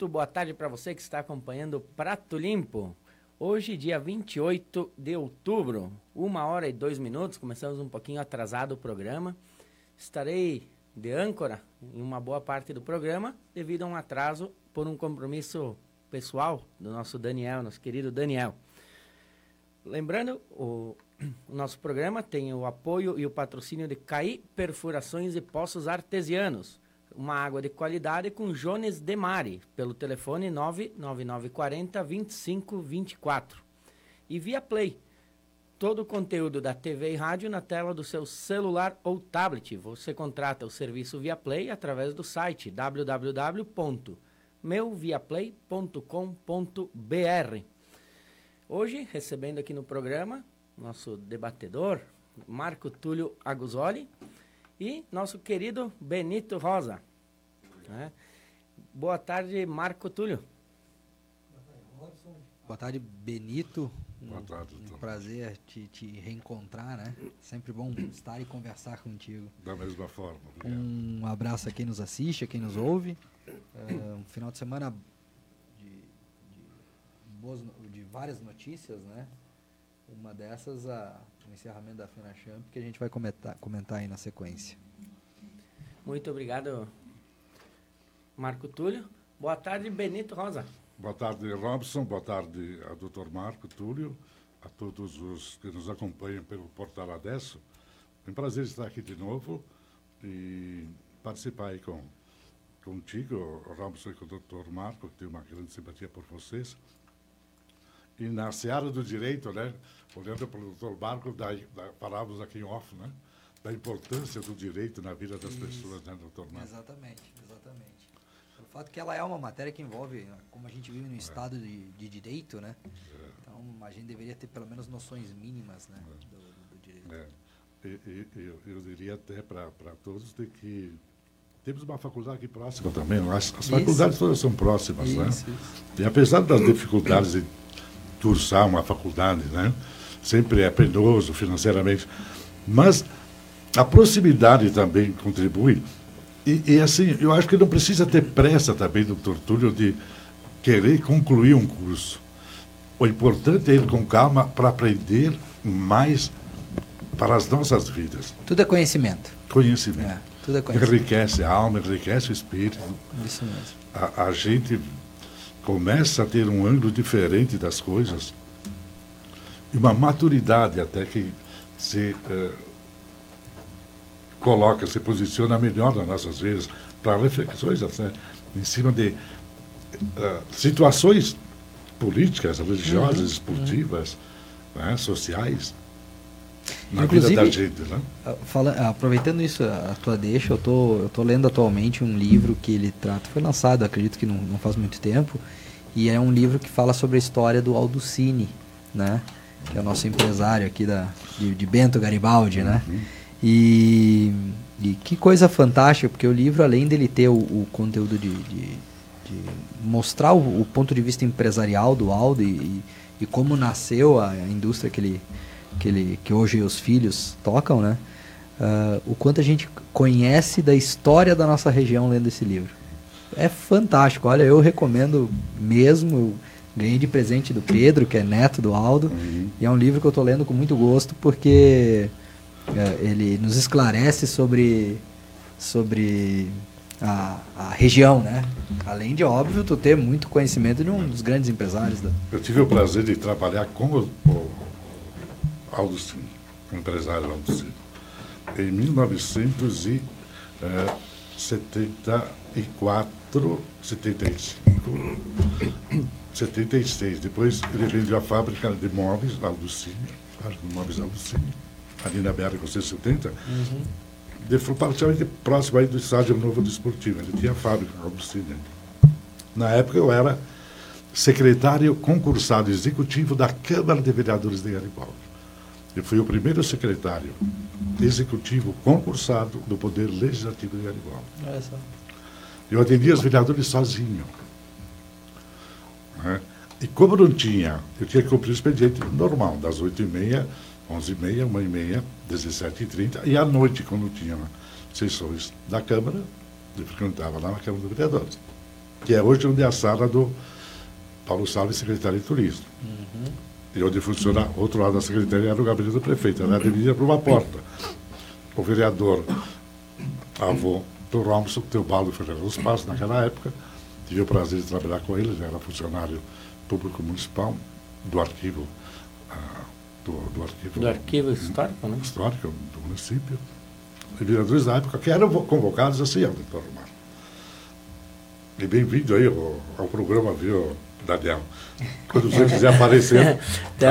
Muito boa tarde para você que está acompanhando o Prato Limpo. Hoje, dia 28 de outubro, uma hora e dois minutos, começamos um pouquinho atrasado o programa. Estarei de âncora em uma boa parte do programa, devido a um atraso por um compromisso pessoal do nosso Daniel, nosso querido Daniel. Lembrando, o, o nosso programa tem o apoio e o patrocínio de CAI Perfurações e Poços Artesianos uma água de qualidade com Jones Demari, pelo telefone 99940 2524. E via Play, todo o conteúdo da TV e rádio na tela do seu celular ou tablet. Você contrata o serviço via Play através do site www.meuviaplay.com.br. Hoje, recebendo aqui no programa, nosso debatedor, Marco Túlio Aguzoli, e nosso querido Benito Rosa. Né? Boa tarde, Marco Túlio. Boa tarde, Benito. Boa tarde, um, um prazer te, te, reencontrar, né? Sempre bom estar e conversar contigo. Da mesma forma. Obrigado. Um abraço a quem nos assiste, a quem nos ouve. Uh, um final de semana de, de, boas, de várias notícias, né? Uma dessas, a, o encerramento da FenaChamp, que a gente vai comentar, comentar aí na sequência. Muito obrigado, Marco Túlio. Boa tarde, Benito Rosa. Boa tarde, Robson. Boa tarde a doutor Marco Túlio, a todos os que nos acompanham pelo Portal Adesso. É um prazer estar aqui de novo e participar aí com, contigo, Robson, e com o doutor Marco, que tem uma grande simpatia por vocês. E na seara do direito, né, olhando para o doutor Marco, da, da, falávamos aqui em off, né, da importância do direito na vida das Isso. pessoas, né, doutor Marco? Exatamente, exatamente. O fato que ela é uma matéria que envolve, como a gente vive no é. Estado de, de direito, né? É. Então, a gente deveria ter pelo menos noções mínimas né, é. do, do, direito. É. E, e, eu, eu diria até para todos de que temos uma faculdade aqui próxima também. As, as faculdades todas são próximas, né? isso, né? Isso. E apesar das dificuldades de cursar uma faculdade, né? Sempre é penoso financeiramente. Mas a proximidade também contribui e, e, assim, eu acho que não precisa ter pressa também, doutor Túlio, de querer concluir um curso. O importante é ir com calma para aprender mais para as nossas vidas. Tudo é conhecimento. Conhecimento. É, tudo é conhecimento. Enriquece a alma, enriquece o espírito. Isso mesmo. A, a gente começa a ter um ângulo diferente das coisas e uma maturidade até que se uh, coloca, se posiciona melhor nas nossas vidas para reflexões né, em cima de uh, situações políticas, religiosas, uhum. esportivas, né, sociais na Inclusive, vida da gente, né? Ah, fala, aproveitando isso, a tua deixa, eu tô, eu tô lendo atualmente um livro que ele trata, foi lançado, acredito que não, não faz muito tempo, e é um livro que fala sobre a história do Aldo Cine, né? Que é o nosso empresário aqui da, de, de Bento Garibaldi, né? uhum. E, e, que coisa fantástica, porque o livro, além dele ter o, o conteúdo de, de, de mostrar o, o, ponto de vista empresarial do Aldo e, e como nasceu a, a, indústria que ele, que ele que hoje os filhos tocam, né? Uh, o quanto a gente conhece da história da nossa região lendo esse livro. É fantástico, olha, eu recomendo mesmo. Eu ganhei de presente do Pedro, que é neto do Aldo, uhum. e é um livro que eu estou lendo com muito gosto, porque é, ele nos esclarece sobre, sobre a, a, região, né? Além de, óbvio, tu ter muito conhecimento de um dos grandes empresários. Da... Eu tive o prazer de trabalhar com o, o Aldo Cine, o empresário Cine, em 1974, 75, 76. Depois ele vendeu a fábrica de móveis, Cine, fábrica de móveis Cine ali na BR-470, uhum. praticamente próximo aí do estádio Novo Desportivo. Ele tinha a fábrica, a oficina. Na época eu era secretário concursado executivo da Câmara de Vereadores de Garibaldi. Eu fui o primeiro secretário executivo concursado do Poder Legislativo de Garibaldi. Só. Eu atendia os vereadores sozinho. Né? E como não tinha, eu tinha que cumprir o expediente normal, das 8h30, 11h30, 1h30, 17h30, e à noite, quando tinha sessões da Câmara, eu frequentava lá na Câmara dos Vereadores, que é hoje onde é a sala do Paulo Salles, secretário de Turismo. E onde funciona, outro lado da secretaria era o gabinete do prefeito, era dividida por uma porta. O vereador, avô do Romson, Teobaldo Fernando dos Passos, naquela época, tive o prazer de trabalhar com ele, ele era funcionário público municipal do arquivo, ah, do, do arquivo Do arquivo histórico, né? histórico do município, e vereadores da época que eram convocados assim, ó, doutor Romar. E bem-vindo aí ao, ao programa, viu, Daniel? Quando você quiser aparecer, Então,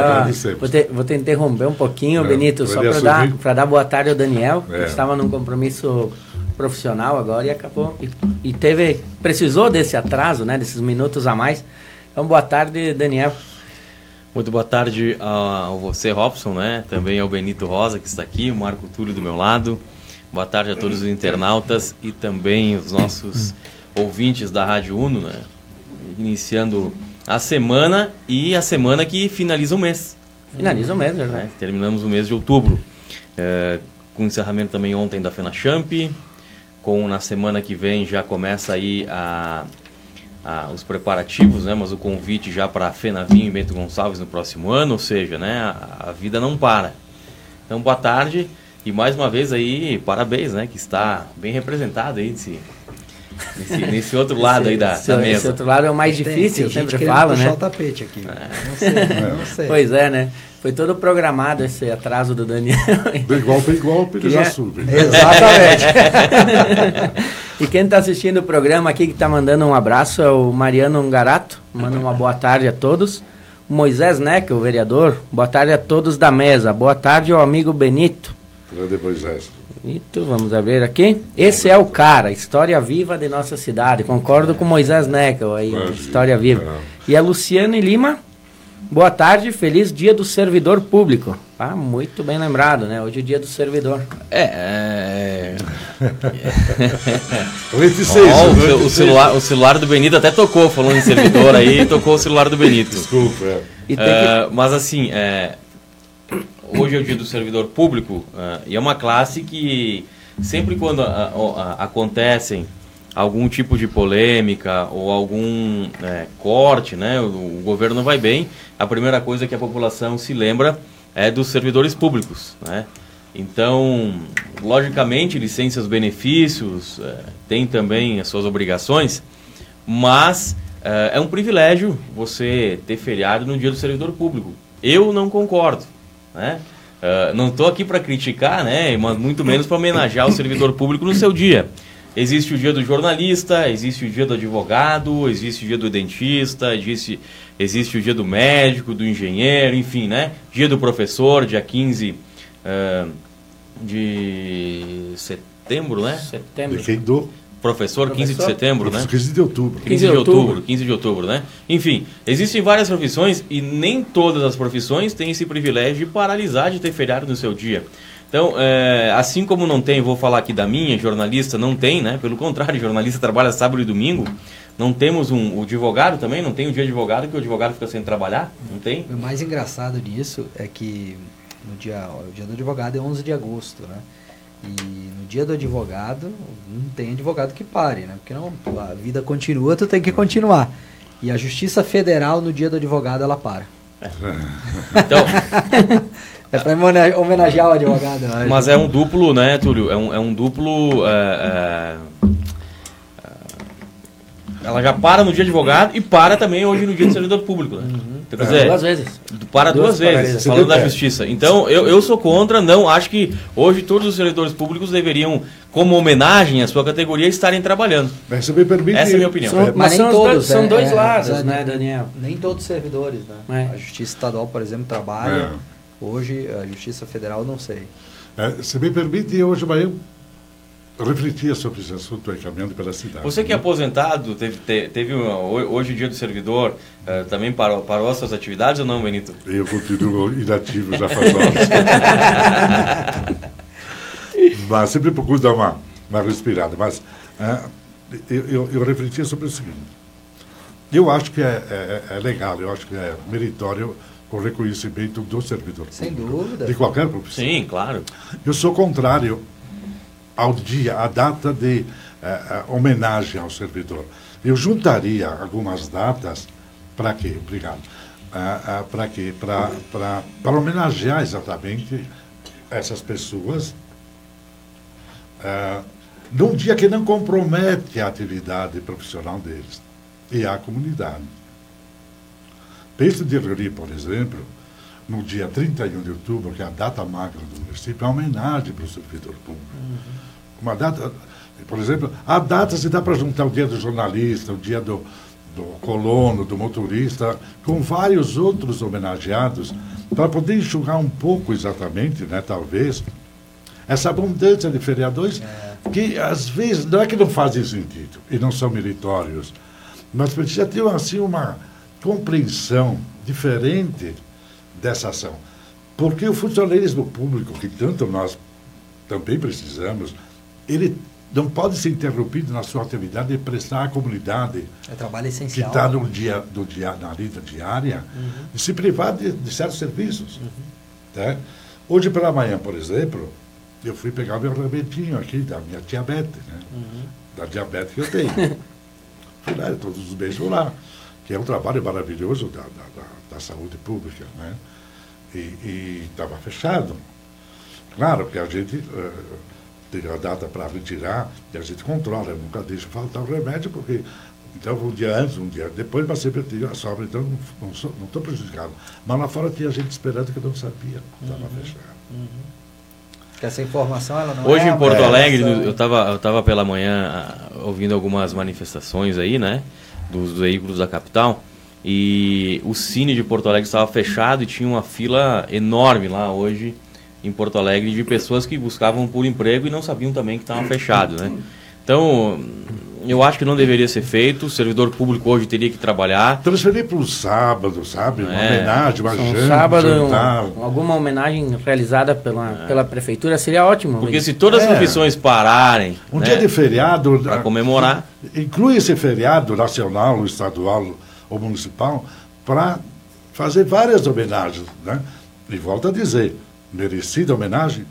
vou, te, vou te interromper um pouquinho, É, Benito, só para dar, pra dar boa tarde ao Daniel, que É. estava num compromisso profissional agora e acabou. E, e teve. Precisou desse atraso, né? Desses minutos a mais. Então, boa tarde, Daniel. Muito boa tarde a você, Robson, né? Também ao Benito Rosa, que está aqui, o Marco Túlio do meu lado. Boa tarde a todos os internautas e também os nossos ouvintes da Rádio Uno, né? Iniciando a semana e a semana que finaliza o mês. Finaliza o mês, né? né? Terminamos o mês de outubro. É, com encerramento também ontem da FenaChamp. Com na semana que vem já começa aí a, a- os preparativos, né? Mas o convite já para a Fenavinho e Bento Gonçalves no próximo ano, ou seja, né? A, a vida não para. Então, boa tarde e mais uma vez aí, parabéns, né? Que está bem representado aí nesse, nesse, nesse outro lado aí da, esse, da esse mesa. outro lado é o mais Tem- difícil, eu tem gente sempre falo, puxar né? o tapete aqui. Não sei, não sei. Pois é, né? Foi todo programado esse atraso do Daniel. Bem golpe, bem golpe, ele já sube. Exatamente. e quem está assistindo o programa aqui que está mandando um abraço é o Mariano Ngarato. Manda uma boa tarde a todos. O Moisés Neck, o vereador. Boa tarde a todos da mesa. Boa tarde ao amigo Benito. Grande Moisés. Benito, vamos ver aqui. Esse é o cara, história viva de nossa cidade. Concordo com o Moisés Neckel aí, É, história viva. é. E a Luciane Lima. Boa tarde, feliz dia do servidor público. Ah, muito bem lembrado, né? Hoje é o dia do servidor. É, é... Ó, o, ce- o celular, o celular do Benito até tocou, falando em servidor aí, tocou o celular do Benito. Desculpa, é. E tem É, mas assim, é, hoje é o dia do servidor público é, e é uma classe que sempre quando a- a- a- acontecem algum tipo de polêmica ou algum é, corte, né, o, o governo não vai bem, a primeira coisa que a população se lembra é dos servidores públicos, né? Então, logicamente, seus benefícios, é, têm também as suas obrigações, mas eh, é um privilégio você ter feriado no dia do servidor público. Eu não concordo, né? Eh, não estou aqui para criticar, né? Mas muito menos para homenagear o servidor público no seu dia. Existe o dia do jornalista, existe o dia do advogado, existe o dia do dentista, existe, existe o dia do médico, do engenheiro, enfim, né? Dia do professor, dia 15 eh, de setembro, né? setembro. De do Professor, 15 de setembro, né? 15 de outubro. 15 de outubro, 15 de outubro, né? Enfim, existem várias profissões e nem todas as profissões têm esse privilégio de paralisar de ter feriado no seu dia. Então, é, assim como não tem, vou falar aqui da minha, jornalista não tem, né? Pelo contrário, jornalista trabalha sábado e domingo. Não temos um, o advogado também, não tem o dia de advogado, que o advogado fica sem trabalhar, não tem? O mais engraçado disso é que no dia, o dia do advogado é 11 de agosto, né? E no dia do advogado, não tem advogado que pare, né? Porque não, a vida continua, tu tem que continuar. E a Justiça Federal, no dia do advogado, ela para. Então, É para homenagear o advogado. Mas é um duplo, né, Túlio? É um, é um duplo. é, é, é, ela já para no dia de advogado e para também hoje no dia do servidor público, né? Então, quer dizer, Duas vezes. para Duas duas, vezes, falando da É. justiça. Então, eu, eu sou contra, não acho que hoje todos os servidores públicos deveriam, como homenagem à sua categoria, estarem trabalhando. Se me permite. Essa é a minha opinião. São- Mas mas são, os todos, dois, são é, dois é, lados, é, né, Daniel? Nem todos os servidores, né? É. A Justiça Estadual, por exemplo, trabalha. É. Hoje, a Justiça Federal, não sei. É, se me permite, hoje manhã refletia sobre esse assunto aí, caminhando pela cidade. Você que é aposentado, teve, te- teve uma- ho- hoje o dia do servidor, eh, também parou, parou as suas atividades ou não, Benito? Eu continuo inativo já faz horas. mas sempre procuro dar uma, uma respirada. Mas é, eu, eu, eu refletia sobre o seguinte. Eu acho que é, é- é legal, eu acho que é meritório o reconhecimento do servidor Sem público, dúvida. De qualquer profissão. Sim, claro. Eu sou contrário ao dia, à data de eh, eh, homenagem ao servidor. Eu juntaria algumas datas para quê? Obrigado. para quê? Para para- para homenagear exatamente essas pessoas ah, num dia que não compromete a atividade profissional deles e a comunidade. Penso de reunir, por exemplo, no dia 31 de outubro, que é a data magra do município, a homenagem para o servidor público. Uma data, por exemplo, a data se dá para juntar o dia do jornalista, o dia do, do colono, do motorista, com vários outros homenageados, para poder enxugar um pouco exatamente, né, talvez, essa abundância de feriadores que às vezes não é que não fazem sentido e não são meritórios, mas precisa ter assim uma compreensão diferente dessa ação. Porque o funcionalismo público, que tanto nós também precisamos, ele não pode ser interrompido na sua atividade de prestar à comunidade É trabalho que essencial. está no dia, do dia, na lida diária, de se privar de, de certos serviços. né? Hoje pela manhã, por exemplo, eu fui pegar meu remédio aqui da minha diabetes, né? da diabetes que eu tenho. fui lá, todos os meses vou lá, que é um trabalho maravilhoso da, da, da- da saúde pública. Né? E estava fechado. Claro que a gente eh, tem a data para retirar e a gente controla, eu nunca deixo faltar o remédio, porque então um dia antes, um dia depois, mas sempre tinha a sobra, então não- não estou prejudicado. Mas lá fora tinha gente esperando que eu não sabia, estava fechado. Que essa informação ela não Hoje é em Porto Alegre, informação- eu estava eu tava pela manhã ah, ouvindo algumas manifestações aí, né? Dos veículos da capital. E o Cine de Porto Alegre estava fechado e tinha uma fila enorme lá hoje em Porto Alegre de pessoas que buscavam por emprego e não sabiam também que estava fechado, né? Então, eu acho que não deveria ser feito. O servidor público hoje teria que trabalhar. Transferir para o sábado, sabe? Uma É. homenagem, uma Um janta, sábado, jantar. um- alguma homenagem realizada pela, pela prefeitura seria ótimo. Porque se todas as É. profissões pararem Um né, dia de feriado. para ah, comemorar, Inclui esse feriado nacional, estadual ou municipal para fazer várias homenagens. Né? E volto a dizer, merecida homenagem,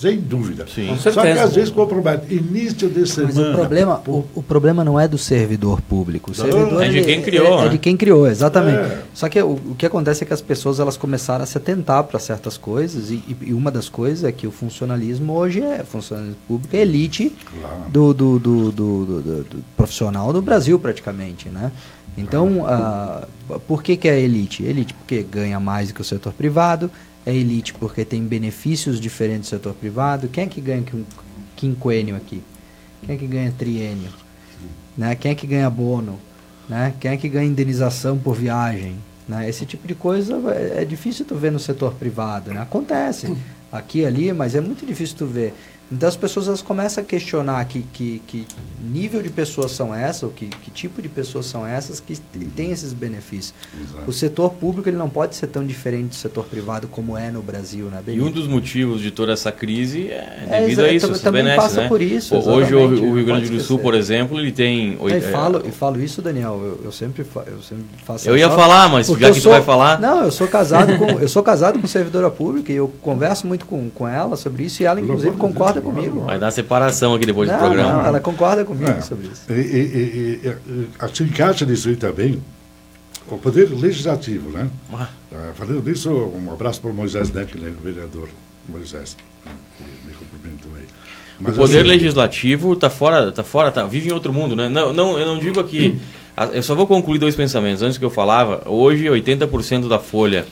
sem dúvida. Sim. Com Só que às vezes compromete. Início de semana. Mas o problema, o, o problema não é do servidor público. O servidor É de quem criou, é, é né? de quem criou, exatamente. É. Só que o, o que acontece é que as pessoas elas começaram a se atentar para certas coisas e, e- e uma das coisas é que o funcionalismo hoje é funcionalismo público é elite Claro. do, do, do, do- do- do- do profissional do Brasil praticamente, né? Então, ah, por que, que é elite? Elite porque ganha mais do que o setor privado, é elite porque tem benefícios diferentes do setor privado. Quem é que ganha quin- quinquênio aqui? Quem é que ganha triênio? Né? Quem é que ganha bono? Né? Quem é que ganha indenização por viagem? Né? Esse tipo de coisa é, é difícil tu ver no setor privado. Né? Acontece aqui ali, mas é muito difícil tu ver. Então as pessoas elas começam a questionar que, que, que nível de pessoas são essas, ou que, que tipo de pessoas são essas que têm esses benefícios. Exato. O setor público ele não pode ser tão diferente do setor privado como é no Brasil, né? E um dos motivos de toda essa crise é É, devido exa- a isso, esses também benesses, passa né? por isso, Ho- Hoje o, exatamente, o Rio Grande do Sul, por exemplo, ele tem... Eu, e falo, é, e falo isso, Daniel, eu, eu sempre fa- eu sempre faço Eu ia só- falar, mas já eu que tu sou- vai falar- Não, eu sou casado com eu sou casado com servidora pública e eu converso muito com, com ela sobre isso e ela inclusive de concorda comigo. Vai dar separação aqui depois não, do programa. não, ela concorda comigo É. sobre isso. E, e, e, e, encaixa nisso aí também o poder legislativo, né? Ah. Ah, falando nisso, um abraço para o Moisés Neck, né, o vereador Moisés, né, que me cumprimentou aí. O Mas, poder assim, legislativo está fora, tá fora, tá, vive em outro mundo, né? Não, não, eu não digo aqui. Eu só vou concluir dois pensamentos. Antes que eu falava, hoje 80% da folha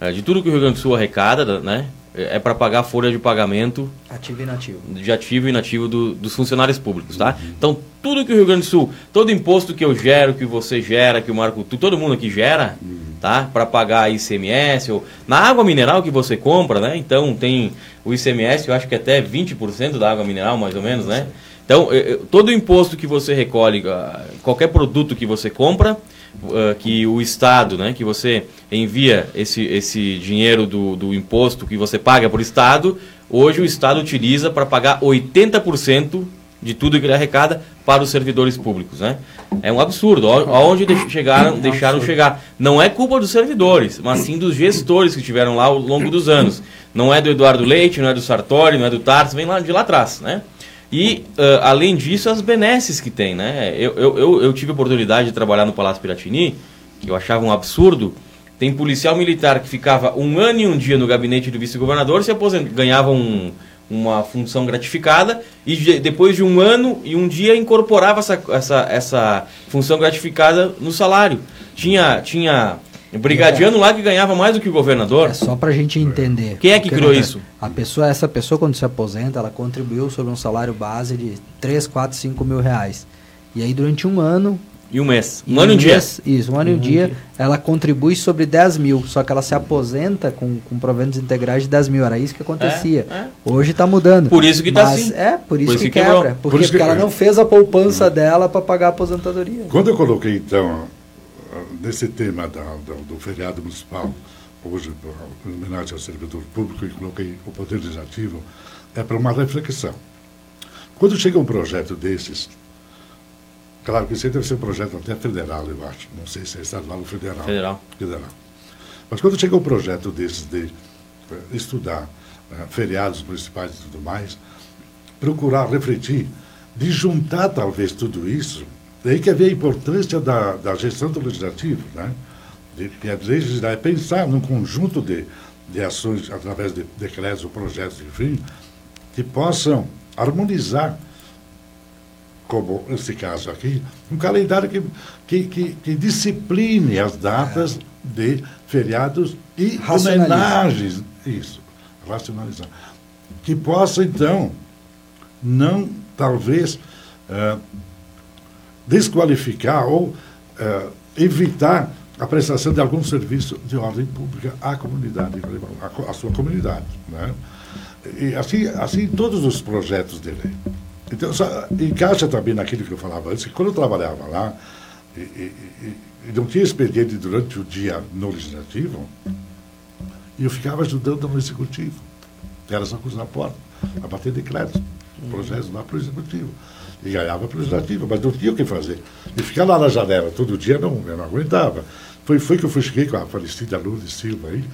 eh, de tudo que o Rio Grande do Sul arrecada, da- né, é para pagar a folha de pagamento Ativo e inativo. de ativo e inativo do- dos funcionários públicos, tá? Então, tudo que o Rio Grande do Sul, todo imposto que eu gero, que você gera, que o Marco, todo mundo aqui gera, tá? Para pagar ICMS ou na água mineral que você compra, né? Então, tem o ICMS, eu acho que até 20% da água mineral, mais ou menos, né? Então, eh, eh, todo imposto que você recolhe, ah, qualquer produto que você compra, uh, que o Estado, né, que você envia esse, esse dinheiro do, do imposto que você paga por Estado, hoje o Estado utiliza para pagar 80% de tudo que ele arrecada para os servidores públicos, né? É um absurdo. Aonde chegaram, deixaram chegar. Não é culpa dos servidores, mas sim dos gestores que tiveram lá ao longo dos anos. Não é do Eduardo Leite, não é do Sartori, não é do Tarso, vem lá de lá atrás, né? E, uh, além disso, as benesses que tem, né? Eu, eu, eu, tive a oportunidade de trabalhar no Palácio Piratini, que eu achava um absurdo. Tem policial militar que ficava um ano e um dia no gabinete do vice-governador, se aposent... ganhava um, uma função gratificada, e depois de um ano e um dia incorporava essa, essa, essa função gratificada no salário. Tinha, tinha brigadiano é. lá que ganhava mais do que o governador. É só para a gente entender. Quem é que criou isso? A pessoa, essa pessoa quando se aposenta, ela contribuiu sobre um salário base de 3, 4, 5 mil reais. E aí durante um ano... E um mês. Um ano e um dia. Isso, um ano e um dia, ela contribui sobre 10 mil. Só que ela se aposenta com, com proventos integrais de 10 mil. Era isso que acontecia. É, é. Hoje está mudando. Por isso que está assim. É, por isso, por isso que, que, quebra. Porque, por isso porque ela não fez a poupança dela para pagar a aposentadoria. Quando eu coloquei, então, nesse tema da, da, do feriado municipal, hoje, em homenagem ao servidor público, e coloquei o Poder Legislativo, é para uma reflexão. Quando chega um projeto desses, claro que esse deve ser um projeto até federal, eu acho, não sei se é estadual ou federal. Federal. Federal. Mas quando chega um projeto desses de uh, estudar uh, feriados municipais e tudo mais, procurar refletir, de juntar talvez tudo isso Daí que ver a importância da, da gestão do legislativo, né? De, de legislar, é pensar num conjunto de, de ações através de decretos ou projetos, enfim, que possam harmonizar, como nesse caso aqui, um calendário que, que, que, que discipline as datas de feriados e homenagens. Isso, racionalizar. Que possa, então, não, talvez, uh, desqualificar ou uh, evitar a prestação de algum serviço de ordem pública à comunidade, à, sua comunidade. Né? E assim, assim todos os projetos de lei. Então, só, encaixa também naquilo que eu falava antes, que quando eu trabalhava lá, e, e, e não tinha expediente durante o dia no legislativo, eu ficava ajudando no executivo. Era só cruzar a porta, a bater decretos, projetos lá para o executivo e ganhava para o legislativo, mas não tinha o que fazer. E ficar lá na janela todo dia, não, eu não aguentava. Foi, foi que eu fui cheguei com a falecida Lourdes Silva aí,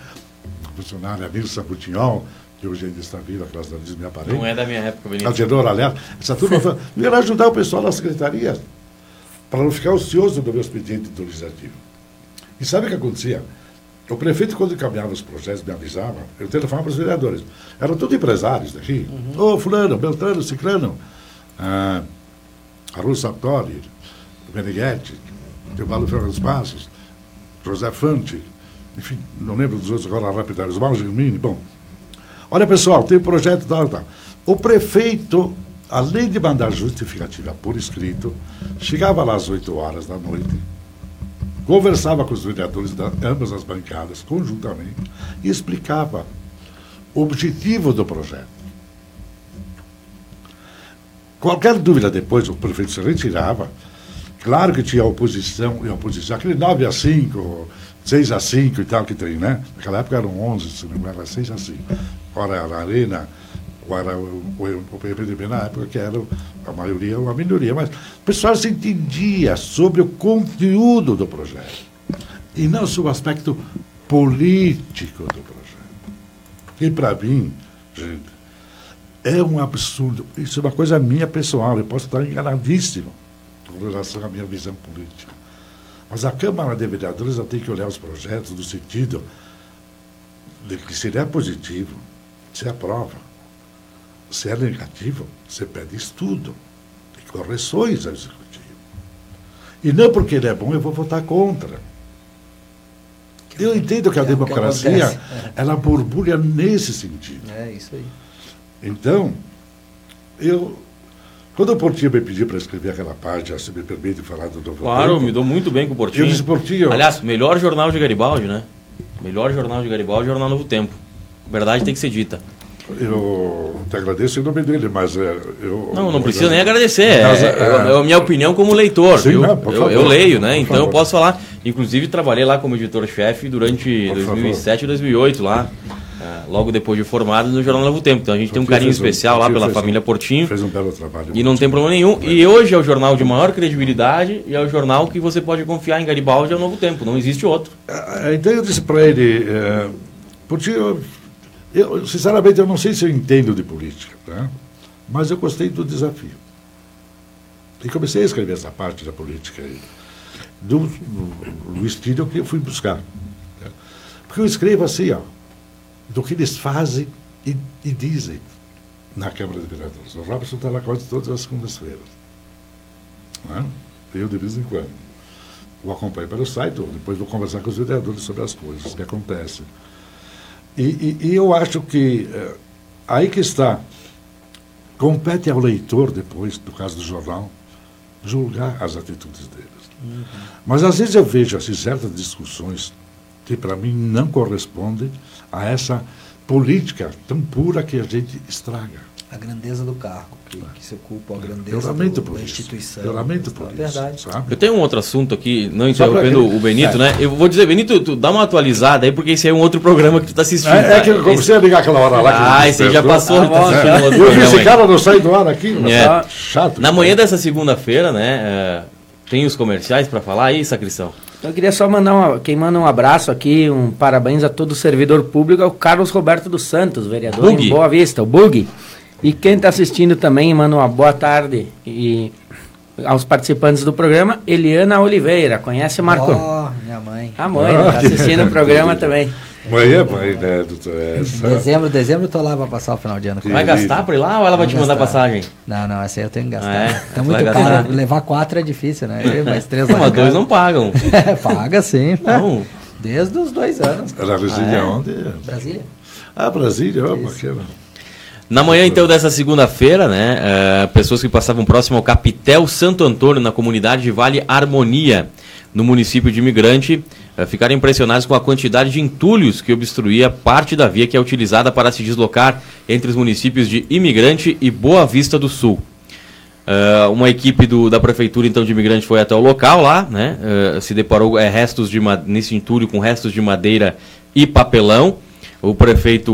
funcionária Nilson Butinhol, que hoje ainda está viva, aquelas da minha parede. Não é da minha época, Benito. A Genora Aliás, essa turma foi, era ajudar o pessoal na secretaria, para não ficar ocioso do meu expediente do legislativo. E sabe o que acontecia? O prefeito, quando encaminhava os projetos, me avisava, eu telefonava para os vereadores. Eram todos empresários daqui. Ô, uhum. oh, fulano, Beltrano, Ciclano, ah, Arul Sartori, Meneghetti, Teobaldo Ferraz Passos, José Fante, enfim, não lembro dos outros agora rapidamente, Mauro Gilmini, bom. Olha, pessoal, tem um projeto tal, tal. O prefeito, além de mandar justificativa por escrito, chegava lá às 8 horas da noite, conversava com os vereadores de ambas as bancadas, conjuntamente, e explicava o objetivo do projeto. Qualquer dúvida depois, o prefeito se retirava. Claro que tinha oposição e oposição, aquele 9 a 5, 6 a 5 e tal que tem, né? Naquela época eram 11, se não me era 6 a 5. Ora a Arena, ou era o, o, o PPDB na época, que era a maioria ou a minoria. Mas o pessoal se entendia sobre o conteúdo do projeto e não sobre o aspecto político do projeto. E para mim, gente, é um absurdo. Isso é uma coisa minha pessoal, eu posso estar enganadíssimo com relação à minha visão política. Mas a Câmara de Vereadores tem que olhar os projetos no sentido de que se ele é positivo, se aprova. Se é negativo, você pede estudo e correções ao Executivo. E não porque ele é bom, eu vou votar contra. Eu entendo que a é democracia, que ela borbulha nesse sentido. É isso aí. Então, eu. Quando o Portinho me pediu para escrever aquela página, se me permite falar do Novo Claro, tempo, me dou muito bem com o Portinho. Eu disse, Portinho. Aliás, melhor jornal de Garibaldi, né? Melhor jornal de Garibaldi, Jornal Novo Tempo. Verdade tem que ser dita. Eu te agradeço em nome dele, mas é, eu. Não, não precisa nem agradecer. É, é, é, é a minha opinião como leitor. Sim, viu? não, eu, favor, eu leio, né? Então eu favor. posso falar. Inclusive, trabalhei lá como editor-chefe durante Por 2007 e 2008, lá. ah, logo depois de formado no Jornal Novo Tempo. Então a gente tem um carinho fez um- especial lá pela fez um- família Portinho. Fez um belo trabalho. E não tem problema nenhum. E hoje é o jornal de maior credibilidade e é o jornal que você pode confiar em Garibaldi é o Novo Tempo. Não existe outro. Então eu disse para ele, é, porque eu, sinceramente, eu não sei se eu entendo de política, tá? mas eu gostei do desafio. E comecei a escrever essa parte da política aí, do, do, do estilo que eu fui buscar. tá? Porque eu escrevo assim, ó, do que eles fazem e, e dizem na Câmara de Vereadores. O Robson está lá quase todas as segundas-feiras. né? Eu, de vez em quando o acompanho pelo site, depois vou conversar com os vereadores sobre as coisas que acontecem. E, e- e eu acho que eh, aí que está, compete ao leitor depois, no caso do jornal, julgar as atitudes deles. Mas às vezes eu vejo assim, certas discussões que para mim não correspondem a essa política tão pura que a gente estraga. A grandeza do cargo, que, que se ocupa, a grandeza Eu lamento do- por da isso. instituição. Eu lamento por É isso. verdade. Sabe? Eu tenho um outro assunto aqui, não interrompendo o Benito, É. né? Eu vou dizer, Benito, tu dá uma atualizada aí, porque esse é um outro programa que tu tá assistindo. É, é que eu comecei a ligar aquela hora lá. que Ah, esse aí já passou. Ah, tá outro Eu vi esse aí. cara não sair do ar aqui. mas É. tá Chato. Na manhã dessa segunda-feira, né? é, tem os comerciais pra falar aí, Sacristão? Eu queria só mandar uma, quem manda um abraço aqui, um parabéns a todo servidor público, é o Carlos Roberto dos Santos, vereador Bug. em Boa Vista, o Bug. E quem está assistindo também, manda uma boa tarde e aos participantes do programa, Eliana Oliveira, conhece Marco? Ó, minha mãe. A mãe, está assistindo o programa também. Mãe é mãe, né, doutor? É, essa- Dezembro, dezembro eu tô lá pra passar o final de ano com Vai gastar pra ir lá ou ela vai te mandar gastar. passagem? Não, não, essa aí eu tenho que gastar. Ah, é? Tá muito gastar. caro. Levar quatro é difícil, né? Eu, mais três mas dois não pagam. Paga sim. Não. Desde os dois anos. Ela reside Ah, é? onde? Brasília. Ah, Brasília, ó, bacana. Na manhã, então, dessa segunda-feira, né, eh, pessoas que passavam próximo ao Capitel Santo Antônio, na comunidade de Vale Harmonia, no município de Imigrante, eh, ficaram impressionados com a quantidade de entulhos que obstruía parte da via que é utilizada para se deslocar entre os municípios de Imigrante e Boa Vista do Sul. Eh, uma equipe do- da prefeitura então de imigrante foi até o local lá, né? se deparou eh, restos de nesse entulho com restos de madeira e papelão. O prefeito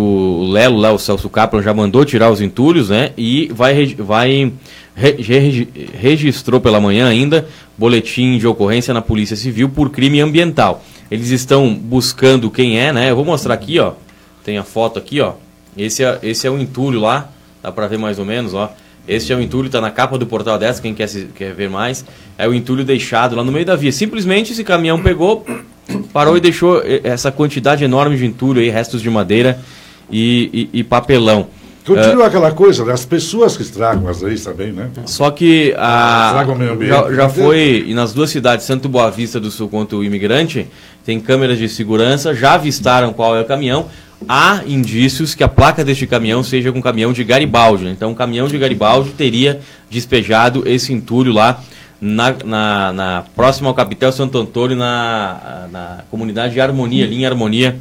Lelo, lá, o Celso Kaplan, já mandou tirar os entulhos, né? E vai, vai re- regi- registrou pela manhã ainda boletim de ocorrência na Polícia Civil por crime ambiental. Eles estão buscando quem é, né? Eu vou mostrar aqui, ó. Tem a foto aqui, ó. Esse é, esse é o entulho lá, dá pra ver mais ou menos, ó. Esse é o entulho, tá na capa do portal dessa, quem quer, se- quer ver mais. É o entulho deixado lá no meio da via. Simplesmente esse caminhão pegou, parou e deixou eh, essa quantidade enorme de entulho aí, restos de madeira e, e- e papelão. Continua aquela coisa, né? As pessoas que estragam as leis também, né? Só que a, Estraga o meio ambiente. já, já foi, e nas duas cidades, tanto Boa Vista do Sul quanto o Imigrante, tem câmeras de segurança, já avistaram qual é o caminhão. Há indícios que a placa deste caminhão seja com caminhão de Garibaldi. né? Então, o caminhão de Garibaldi teria despejado esse entulho lá na, na, na próxima ao Capitel Santo Antônio, na, na comunidade de Harmonia, ali em Harmonia,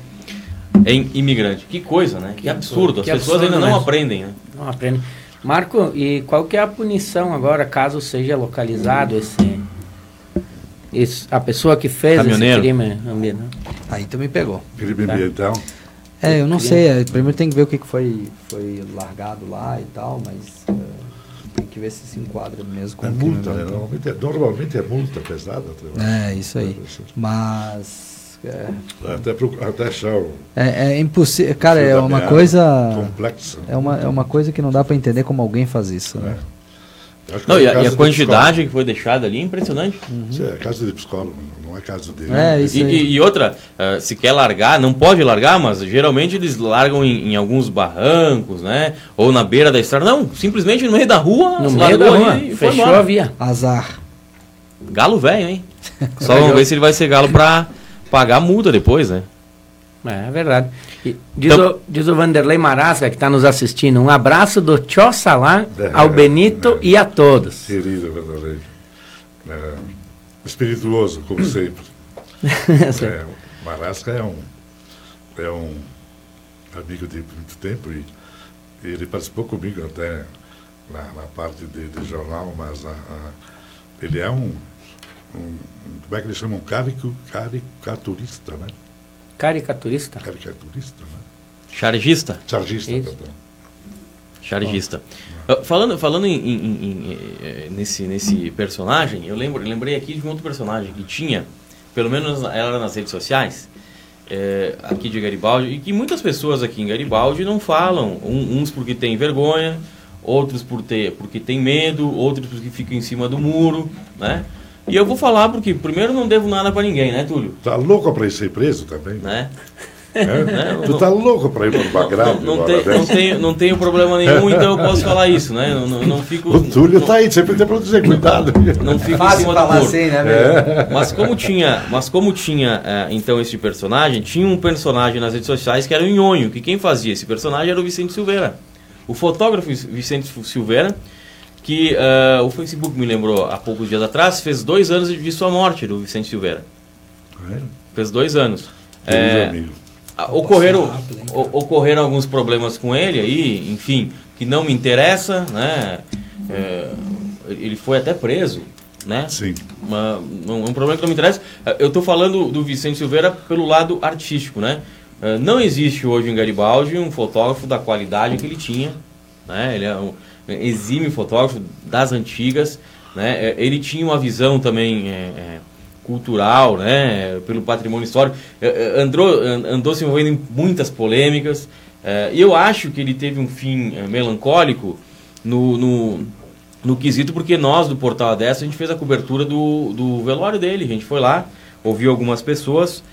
em Imigrante. Que coisa, né? Que absurdo. As que pessoas absurdo ainda não mesmo. aprendem, né? Não aprende. Marco, e qual que é a punição agora, caso seja localizado esse, esse a pessoa que fez Caminhoneiro. esse crime ambiental? Aí tu me pegou. Crime ambiental. É, eu não sei. é, primeiro tem que ver o que que foi, foi largado lá e tal, mas é, tem que ver se se enquadra mesmo com É multa, né? Normalmente é, normalmente é multa pesada. É, isso aí. Mas. É, Até, pro- até achar o. é, é impossível. Cara, é uma coisa. Complexa. É uma, é uma coisa que não dá pra entender como alguém faz isso. Né? Acho que Não, é e a, e a de quantidade que foi deixada ali é impressionante. psicólogo. Isso é caso de psicólogo, não é caso dele. É, isso E, aí. e- e outra, ah, se quer largar, não pode largar, mas geralmente eles largam em, em alguns barrancos, né? Ou na beira da estrada. Não, simplesmente no meio da rua, No meio da rua, e fechou a via. Azar. Galo velho, hein? Só vamos ver se ele vai ser galo pra pagar a multa depois, né? É, é verdade. E diz, Então- o, diz o Vanderlei Marasca, que está nos assistindo, um abraço do Tchó Salá É, ao Benito é. e a todos. Querido, verdadeiro. É, espirituoso, como sempre. É, o Marasca é um, é um amigo de muito tempo e ele participou comigo até na, na parte de, de, jornal, mas a, a, ele é um, um, Como é que eles chamam? Carico, caricaturista, né? Caricaturista? Caricaturista, né? Chargista? Chargista. Chargista. Uh, falando falando em, em, em, em, eh, nesse, nesse personagem, eu lembro, lembrei aqui de um outro personagem que tinha, pelo menos era nas redes sociais, é, aqui de Garibaldi, e que muitas pessoas aqui em Garibaldi não falam, um, uns porque têm vergonha, outros por ter, porque têm medo, outros porque ficam em cima do muro, né? E eu vou falar porque, primeiro, não devo nada para ninguém, né, Túlio? Tá louco para ser preso também? Né? É? né? Tu tá louco para ir para o Bagrado? Não, não, tem, não, tenho, não tenho problema nenhum, então eu posso falar isso, né? Não, não, não fico, o Túlio está aí, sempre tem para dizer, cuidado. Não fico Fácil em cima muro. Assim, né, é. Mas como tinha, mas como tinha é, então esse personagem, tinha um personagem nas redes sociais que era o Nhonho, que quem fazia esse personagem era o Vicente Silveira. O fotógrafo Vicente Silveira, que uh, o Facebook me lembrou há poucos dias atrás, fez dois anos de sua morte do Vicente Silveira. É. Fez dois anos. É, ocorreram, ocorreram alguns problemas com ele aí, enfim, que não me interessa, né? É, ele foi até preso, né? Sim. Uma, um, um, problema que não me interessa. Eu estou falando do Vicente Silveira pelo lado artístico, né? É, não existe hoje em Garibaldi um fotógrafo da qualidade que ele tinha, né? Ele é um exímio fotógrafo das antigas, né? É, ele tinha uma visão também é, é cultural, né, pelo patrimônio histórico, é, é, andou, andou se envolvendo em muitas polêmicas. É, e eu acho que ele teve um fim melancólico no, no, no quesito, porque nós do Portal Adessa, a gente fez a cobertura do, do velório dele. A gente foi lá, ouviu algumas pessoas,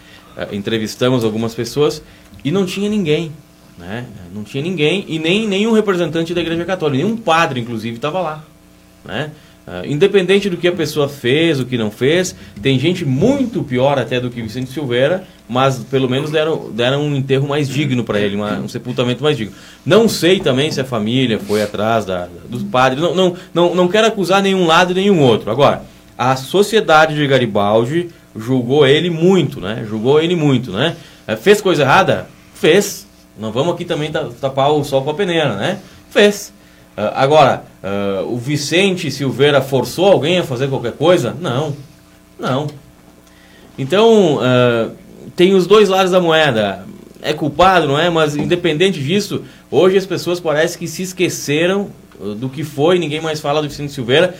entrevistamos algumas pessoas e não tinha ninguém. Né? Não tinha ninguém e nem nenhum representante da Igreja Católica, nenhum padre, inclusive, estava lá. Né? Uh, independente do que a pessoa fez, o que não fez, tem gente muito pior até do que Vicente Silveira, mas pelo menos deram, deram um enterro mais digno para ele, uma, um sepultamento mais digno. Não sei também se a família foi atrás da, dos padres, não, não, não, não quero acusar nenhum lado e nenhum outro. Agora, a sociedade de Garibaldi julgou ele muito, né? Julgou ele muito, né? Uh, fez coisa errada? Fez. Não vamos aqui também tapar o sol com a peneira, né? Fez. Uh, agora, uh, o Vicente Silveira forçou alguém a fazer qualquer coisa? Não, não. Então, uh, tem os dois lados da moeda. É culpado, não é? Mas independente disso, hoje as pessoas parecem que se esqueceram do que foi, ninguém mais fala do Vicente Silveira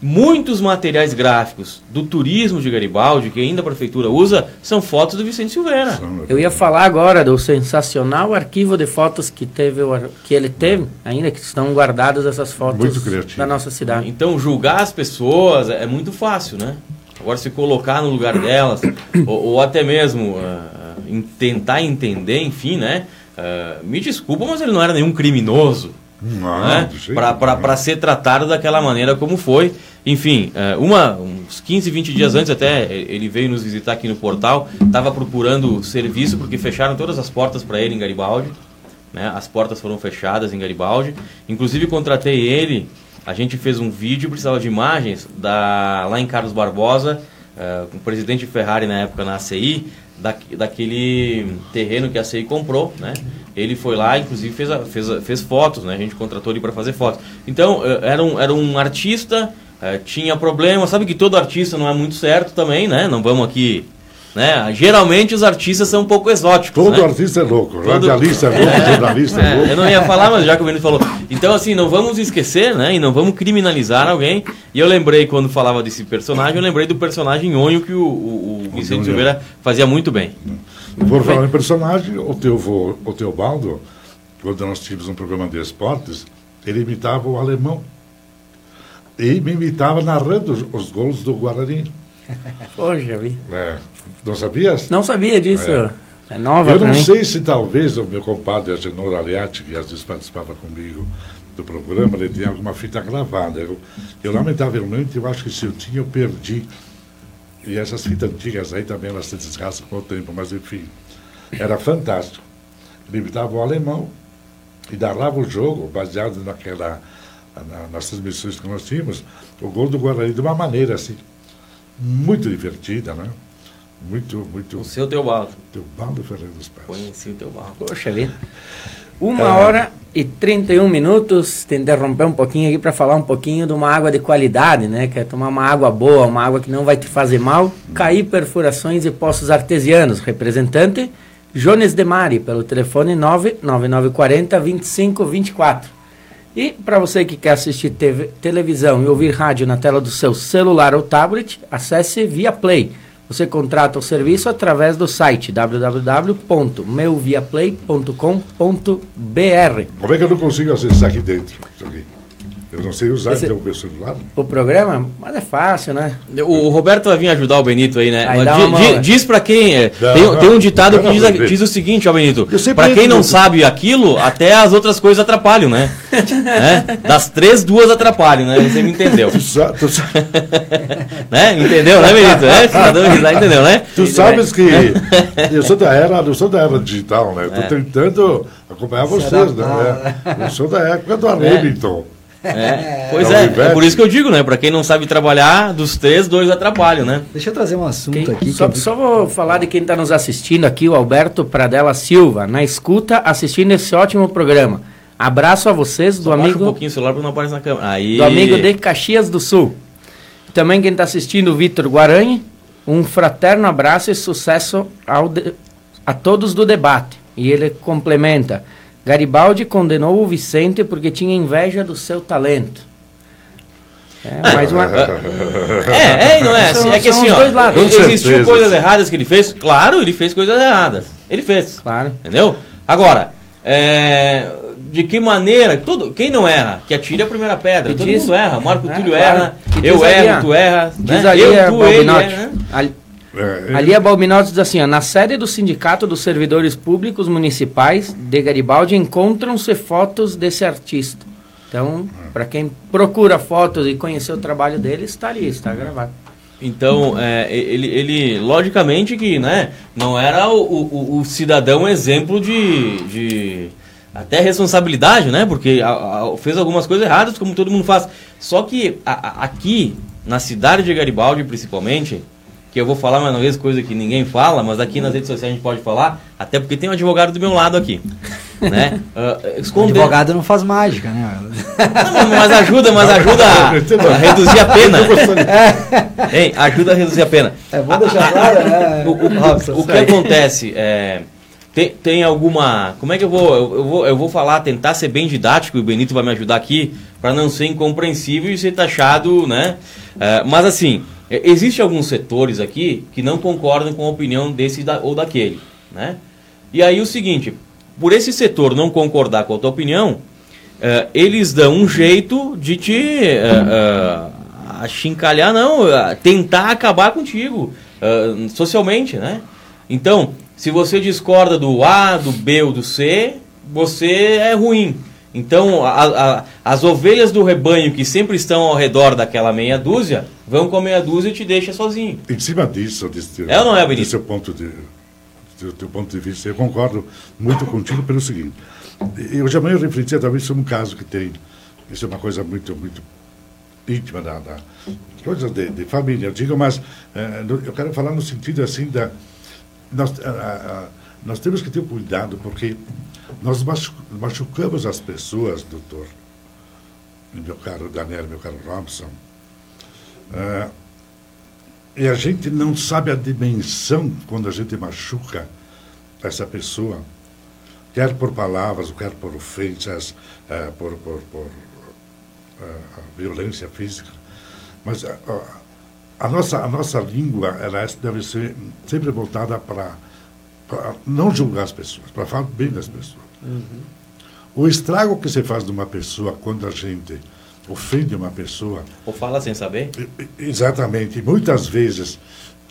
muitos materiais gráficos do turismo de Garibaldi, que ainda a prefeitura usa, são fotos do Vicente Silveira. Eu ia falar agora do sensacional arquivo de fotos que, teve, que ele teve, ainda que estão guardadas essas fotos da nossa cidade. Então, julgar as pessoas é muito fácil, né? Agora, se colocar no lugar delas, ou, ou, até mesmo uh, tentar entender, enfim, né? Uh, me desculpa, mas ele não era nenhum criminoso. Né? Para ser tratado daquela maneira como foi. Enfim, é, uma, uns 15, 20 dias antes até, ele veio nos visitar aqui no portal, estava procurando serviço porque fecharam todas as portas para ele em Garibaldi. Né? As portas foram fechadas em Garibaldi. Inclusive contratei ele, a gente fez um vídeo, precisava de imagens, da, lá em Carlos Barbosa, uh, com o presidente Ferrari na época na ACI, da, daquele terreno que a ACI comprou, né? Ele foi lá, inclusive fez, fez, fez fotos, né? A gente contratou ele para fazer fotos. Então, eh, era um, era um artista é, tinha problema. Sabe que todo artista não é muito certo também, né? Não vamos aqui. Né? Geralmente os artistas são um pouco exóticos. Todo né? artista é louco, todo... radialista é louco, é, jornalista é, é, louco. Eu não ia falar, mas já que o menino falou. Então, assim, não vamos esquecer, né? E não vamos criminalizar alguém. E eu lembrei, quando falava desse personagem, eu lembrei do personagem Onho que o, o, o Vicente Silveira fazia muito bem. Por falar em personagem, o teu, o teu Baldo, quando nós tínhamos um programa de esportes, ele imitava o alemão e me imitava narrando os, os gols do Guarani. Poxa, vi. É. Não sabias? Não sabia disso. É, é nova Eu não mim. sei se talvez o meu compadre Agenor Aliati, que às vezes participava comigo do programa, ele tinha alguma fita gravada. Eu, eu lamentavelmente, eu acho que se eu tinha, eu perdi. E essas fitas antigas aí também elas se desgastam com o tempo, mas enfim, era fantástico. Ele imitava o alemão e narrava o jogo baseado naquela na, nas transmissões que nós tínhamos, o gol do Guarani de uma maneira assim, muito divertida, né? Muito, muito. O seu Teobaldo. Teobaldo Ferreira dos Pés. Conheci o Teobaldo. Poxa vida. Uma é. hora e 31 minutos. Tem que interromper um pouquinho aqui para falar um pouquinho de uma água de qualidade, né? Quer tomar uma água boa, uma água que não vai te fazer mal. Cair Perfurações e Poços Artesianos. Representante Jones Demari, pelo telefone 99940 2524. E para você que quer assistir TV, televisão e ouvir rádio na tela do seu celular ou tablet, acesse via Play você contrata o serviço através do site www.meuviaplay.com.br. Como é que eu não consigo acessar aqui dentro? Isso aqui? Eu não sei usar Esse, então, o meu celular. O programa? Mas é fácil, né? O, Roberto vai vir ajudar o Benito aí, né? Aí diz, diz para quem. É, não, tem, não, tem, um ditado que diz, diz, o seguinte, ó, Benito. Para quem não sabe aquilo, até as outras coisas atrapalham, né? é? Das três, duas atrapalham, né? Você me entendeu. tu sabe, tu sabe. né? Entendeu, né, Benito? É, tá entendeu, né? Tu sabes que eu sou da era, eu sou da era digital, né? Estou é. tentando acompanhar vocês, né? Eu sou da época do Hamilton. É, pois é, é, é, por isso que eu digo, né? Para quem não sabe trabalhar, dos três, dois atrapalham, né? Deixa eu trazer um assunto quem, aqui. Só, só vou falar de quem está nos assistindo aqui, o Alberto Pradella Silva, na escuta, assistindo esse ótimo programa. Abraço a vocês do só amigo. um pouquinho o celular para não aparecer na câmera. Aí. Do amigo de Caxias do Sul. Também quem está assistindo, o Vitor Guaranha. Um fraterno abraço e sucesso ao de, a todos do debate. E ele complementa. Garibaldi condenou o Vicente porque tinha inveja do seu talento. É, mais uma... é, é, não é assim. é que assim, ó, existiu coisas erradas que ele fez. Claro, ele fez coisas erradas. Ele fez. Claro. Entendeu? Agora, é, de que maneira. Tudo, quem não erra, que atire a primeira pedra. Todo diz, mundo erra. Marco é, Túlio claro. erra, eu erro, tu erra. Diz né? eu, tu, ele, né? É, Ali a Balbinotto diz assim, ó, na sede do Sindicato dos Servidores Públicos Municipais de Garibaldi encontram-se fotos desse artista. Então, para quem procura fotos e conhecer o trabalho dele, está ali, está gravado. Então, é, ele, ele, logicamente que né, não era o, o, o cidadão exemplo de, de, até responsabilidade, né? Porque a, a, fez algumas coisas erradas, como todo mundo faz. Só que a, aqui, na cidade de Garibaldi, principalmente, que eu vou falar mais uma vez coisa que ninguém fala, mas aqui nas redes sociais a gente pode falar, até porque tem um advogado do meu lado aqui. Né? Uh, advogado não faz mágica, né? Não, mas ajuda, mas ajuda a, a reduzir a pena. Hein, ajuda a reduzir a pena. É bom deixar claro, né? O, o, o, que acontece é. Tem, tem alguma. Como é que eu vou, eu, vou. Eu vou falar, tentar ser bem didático, e o Benito vai me ajudar aqui, para não ser incompreensível e ser taxado, né? Uh, mas assim, é, Existem alguns setores aqui que não concordam com a opinião desse ou daquele, né? E aí o seguinte, por esse setor não concordar com a tua opinião, uh, eles dão um jeito de te uh, uh, achincalhar, não, tentar acabar contigo socialmente, né? Então, se você discorda do A, do B ou do C, você é ruim. Então, a, a, as ovelhas do rebanho que sempre estão ao redor daquela meia dúzia, vão com a meia dúzia e te deixa sozinho. Em cima disso, desse, é ou não é, Benito? Desse ponto de, do teu ponto de vista, eu concordo muito contigo pelo seguinte. Eu já me refletia talvez sobre um caso que tem, isso é uma coisa muito, muito íntima da, da coisa de, de, família, eu digo, mas é, eu quero falar no sentido assim da nós, a, a, nós temos que ter cuidado porque nós machucamos as pessoas, doutor, meu caro Daniel, meu caro Robson, uh, e a gente não sabe a dimensão quando a gente machuca essa pessoa, quer por palavras, quer por ofensas, uh, por, por, por uh, violência física. Mas a, nossa, a nossa língua ela deve ser sempre voltada para para não julgar as pessoas, para falar bem das pessoas. Uhum. O estrago que se faz de uma pessoa quando a gente ofende uma pessoa. Ou fala sem saber? Exatamente. Muitas vezes,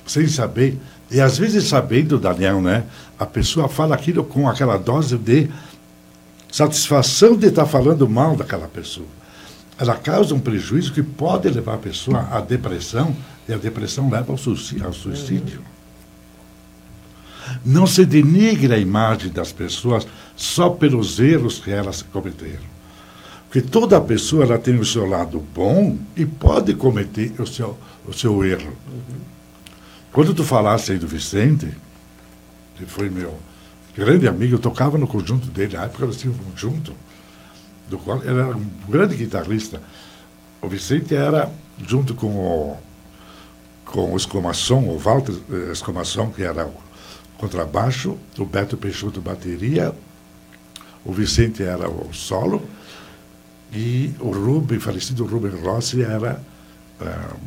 sem saber, e às vezes sabendo, Daniel, né? A pessoa fala aquilo com aquela dose de satisfação de estar falando mal daquela pessoa. Ela causa um prejuízo que pode levar a pessoa à depressão, e a depressão leva ao suicídio. Ao suicídio. Uhum. Não se denigre a imagem das pessoas só pelos erros que elas cometeram. Porque toda pessoa ela tem o seu lado bom e pode cometer o seu, o seu erro. Uhum. Quando tu falaste aí do Vicente, que foi meu, grande amigo, eu tocava no conjunto dele, na época nós tínhamos um conjunto, do qual ele era um grande guitarrista. O Vicente era, junto com o, com o Escomação, o Walter eh, Escomação, que era o contrabaixo, o Beto Peixoto bateria, o Vicente era o solo, e o Rubem, falecido Rubem Rossi, era uh,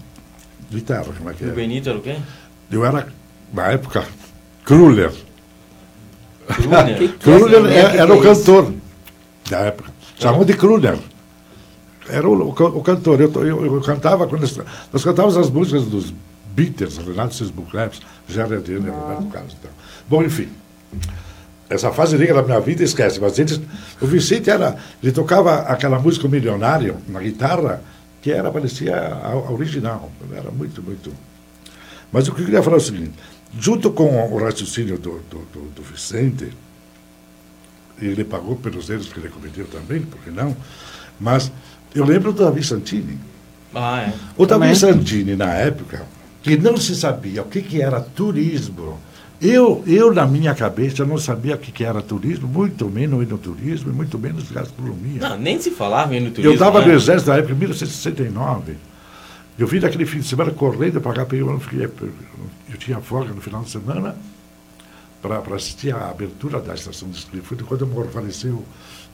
guitarra. Como é que O Benito era o quê? Eu era, na época, Kruller. Kruller que era, era o é cantor da época. Chamavam de Kruller. Era o, o, o cantor. Eu, eu, eu cantava, quando nós, nós cantávamos as músicas dos Beatles, Renato Sesbuc Labs, Jerry Adriano, Roberto Carlos. Então. Bom, enfim. Essa fase negra da minha vida, esquece. Mas eles, o Vicente era. Ele tocava aquela música Milionário na guitarra, que era, parecia a, a original. Era muito, muito. Mas o que eu queria falar é o seguinte: junto com o raciocínio do, do, do, do Vicente, ele pagou pelos erros que ele cometeu também, por que não? Mas eu lembro do Davi Santini. Ah, é. O. Davi Santini, na época, que não se sabia o que, que era turismo. Eu, eu, na minha cabeça, não sabia o que, que era turismo, muito menos no turismo e muito menos gastronomia. Não, nem se falava em turismo. eu estava né? no exército na época, em 1969. Eu vim daquele fim de semana correndo para cá, porque eu, fiquei, eu tinha folga no final de semana para assistir à abertura da estação de esqui. Foi quando faleceu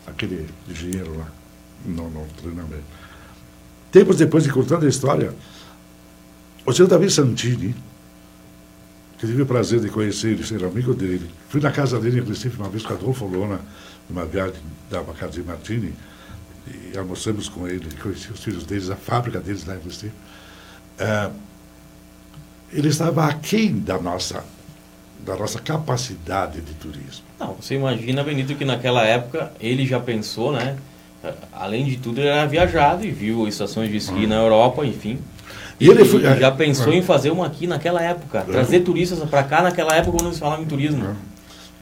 aquele engenheiro lá, no, no treinamento. Tempos depois de contando a história, o senhor Davi Santini, que tive o prazer de conhecer ele, ser amigo dele, fui na casa dele em Recife uma vez com Adolfo Lona, numa viagem da de Martini, e almoçamos com ele, conheci os filhos deles, a fábrica deles lá em Recife. Ah, ele estava aquém da nossa, da nossa capacidade de turismo. Não, você imagina, Benito, que naquela época ele já pensou, né? Além de tudo, ele era viajado e viu estações de esqui na Europa, enfim. E ele foi- já pensou é. em fazer uma aqui naquela época. Trazer turistas para cá naquela época quando se falava em turismo.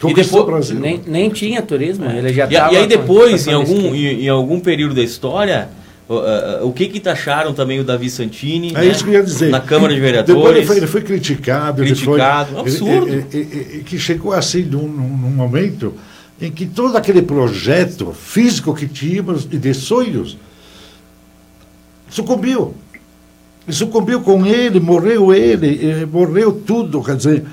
Conquistou depois- o Brasil. Nem, nem tinha turismo, ele já É. E, e aí depois, em algum, em, em algum período da história, o, que que taxaram também o Davi Santini É né, isso que eu ia dizer. na Câmara de Depois Vereadores? ele foi, ele foi criticado. Criticado, ele foi, absurdo. ele- ele- ele- que chegou assim num- num momento em que todo aquele projeto físico que tínhamos e de sonhos sucumbiu. Sucumbiu com ele, morreu ele, morreu tudo. Quer dizer,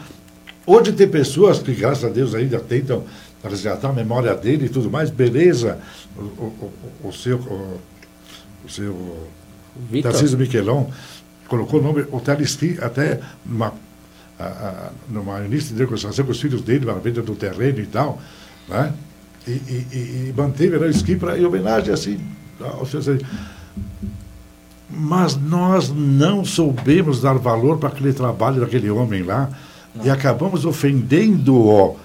hoje tem pessoas que, graças a Deus, ainda tentam resgatar a memória dele e tudo mais, beleza. O, o- o- o seu. O, o seu. Tarcísio Miquelon colocou o nome Hotel Ski até numa, a- a- numa início de negociação com os filhos dele, na venda do terreno e tal, né? E, e, e- manteve né, o esqui para em homenagem assim ao seu ser. Mas nós não soubemos dar valor para aquele trabalho daquele homem lá e acabamos ofendendo-o.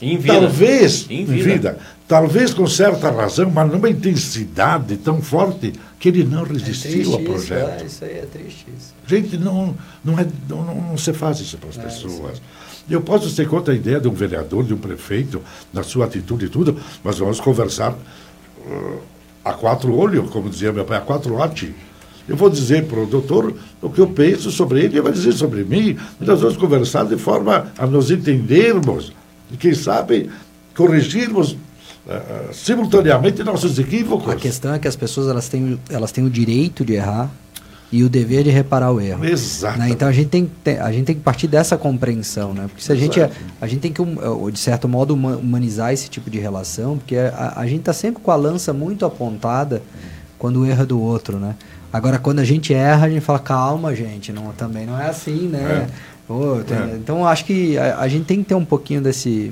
Em vida. Talvez, Em vida. talvez com certa razão, mas numa intensidade tão forte que ele não É resistiu triste ao isso, projeto. é, isso aí é triste isso. Gente, não, não, é, não, não, não se faz isso para as É, pessoas. Eu posso ter contra a ideia de um vereador, de um prefeito, da sua atitude e tudo, mas vamos conversar uh, a quatro olhos, como dizia meu pai, a quatro latte. Eu vou dizer para o doutor o que eu penso sobre ele, ele vai dizer sobre mim, e nós vamos conversar de forma a nos entendermos, e quem sabe corrigirmos uh, simultaneamente nossos equívocos. A questão é que as pessoas elas têm, elas têm o direito de errar e o dever de reparar o erro. Exato. né? Então a gente, tem a gente tem que partir dessa compreensão, né? Porque se a gente, Exato. a gente tem que, um, de certo modo, huma- humanizar esse tipo de relação, porque a, a gente está sempre com a lança muito apontada quando é do outro, né? Agora, quando a gente erra, a gente fala, calma, gente, não, também não é assim, né? Pô, tem- É. Então, acho que a, a gente tem que ter um pouquinho desse,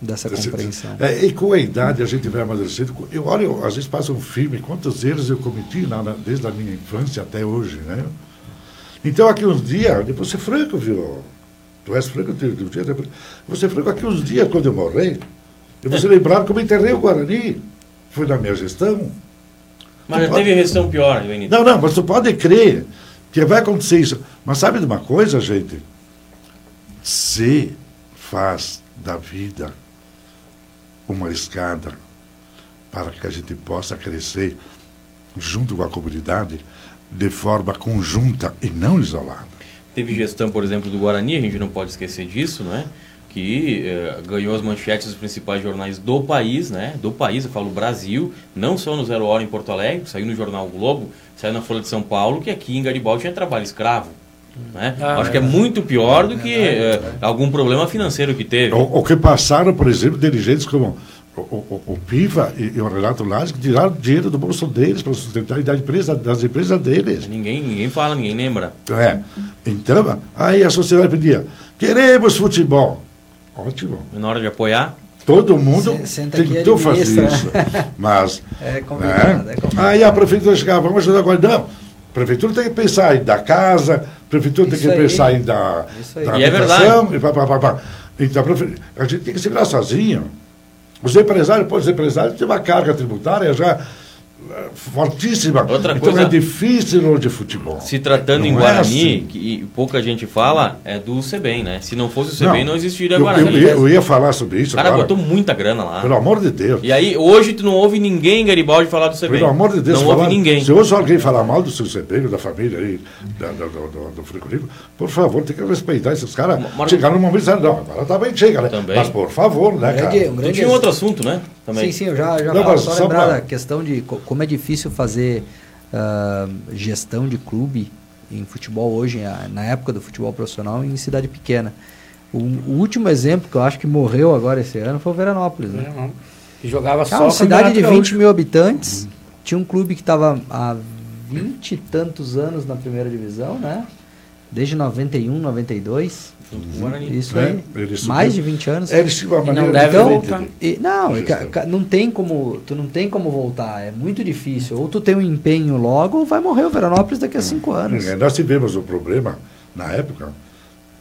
dessa Esse- compreensão. É, e com a idade a gente vai amadurecendo. Eu olho, às vezes passa um filme, quantos erros eu cometi lá na- desde a minha infância até hoje, né? Então, aqui uns dias, vou ser franco, viu? Tu és franco, tu, tu, tu, tu, vou ser franco, aqui uns dias, quando eu morrer, eu vou ser lembrado como eu enterrei o Guarani. Foi na minha gestão. Mas já teve gestão pior, Benito. Não, não, mas tu pode crer que vai acontecer isso. Mas sabe de uma coisa, gente? Se faz da vida uma escada para que a gente possa crescer junto com a comunidade de forma conjunta e não isolada. Teve gestão, por exemplo, do Guarani, a gente não pode esquecer disso, não é? Que eh, ganhou as manchetes dos principais jornais do país, né? Do país, eu falo Brasil, não só no Zero Hora em Porto Alegre, saiu no jornal Globo, saiu na Folha de São Paulo, que aqui em Garibaldi tinha trabalho escravo. Né? Ah, Acho que é muito pior do que eh, algum problema financeiro que teve. O, o que passaram, por exemplo, dirigentes como o, o, o Piva e, e o Renato Lage, que tiraram dinheiro do bolso deles para sustentar da empresa, das empresas deles. Ninguém, ninguém fala, ninguém lembra. É. Então, aí a sociedade pedia, queremos futebol. Ótimo. E na hora de apoiar, Todo mundo tentou fazer isso. Mas. É complicado, né? é complicado. Aí a prefeitura chegava, vamos ajudar agora. Não. A prefeitura tem que pensar em dar casa, a prefeitura tem Isso que aí. pensar em dar, Isso aí. dar E é e pá, pá, pá, pá. Então a, gente tem que se virar sozinho. Os empresários, pô, os empresários têm uma carga tributária já fortíssima. Outra então coisa- é difícil de futebol. se tratando em Não é Guarani, assim. que e pouca gente fala, é do CEBEM, né? Se não fosse o CEBEM, não, existiria eu, eu, Guarani. ia- eu ia falar sobre isso O cara agora. botou muita grana lá. Pelo amor de Deus. E aí, hoje tu não ouve ninguém em Garibaldi falar do CEBEM. Pelo amor de Deus, Não falar- ouve ninguém. Se hoje alguém falar mal do seu CPM, da família aí, da, do, do, do frigorífico, por favor, tem que respeitar esses caras. Mar- Chegaram no momento e disseram, não, agora também chega, né? Também. Mas por favor, né, cara? Grande- um Tu grande tinha um outro assunto, né? Também. Sim, sim, eu já, já Não, só só lembrar pra- da questão de co- como é difícil fazer ah, gestão de clube em futebol hoje, na época do futebol profissional, em cidade pequena. O, o último exemplo que eu acho que morreu agora esse ano foi o Veranópolis. Né? Jogava Ah, só uma cidade de Campeonato 20 Gaúcho. mil habitantes, tinha um clube que estava há 20 e tantos anos na primeira divisão, né? Desde 91, 92. Guarani. Isso É, aí. Mais de 20 anos. Eles tinham uma E não maneira deve Então, voltar. e- não, e não tem como, tu não tem como voltar, é muito difícil. Ou tu tem um empenho logo, ou vai morrer o Veranópolis daqui a cinco anos. É, Nós tivemos um problema, na época,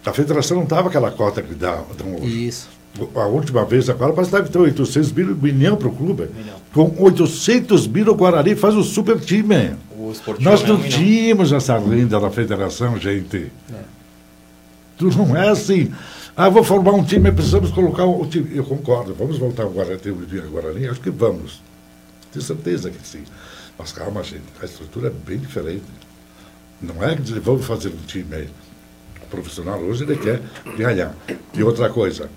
a federação não dava aquela cota que dá, dão hoje. Isso. A última vez agora, parece que deve ter 800 mil, milhão para o clube. Com 800 mil, o Guarani faz um super time. O Nós é não milhão. tínhamos essa renda da federação, gente. Tudo não é assim. Ah, vou formar um time, precisamos colocar o time. Eu concordo, vamos voltar ao Guarani? Acho que vamos. Tenho certeza que sim. Mas calma, gente, a estrutura é bem diferente. Não é que dizer, vamos fazer um time aí. O profissional hoje ele quer ganhar. E outra coisa,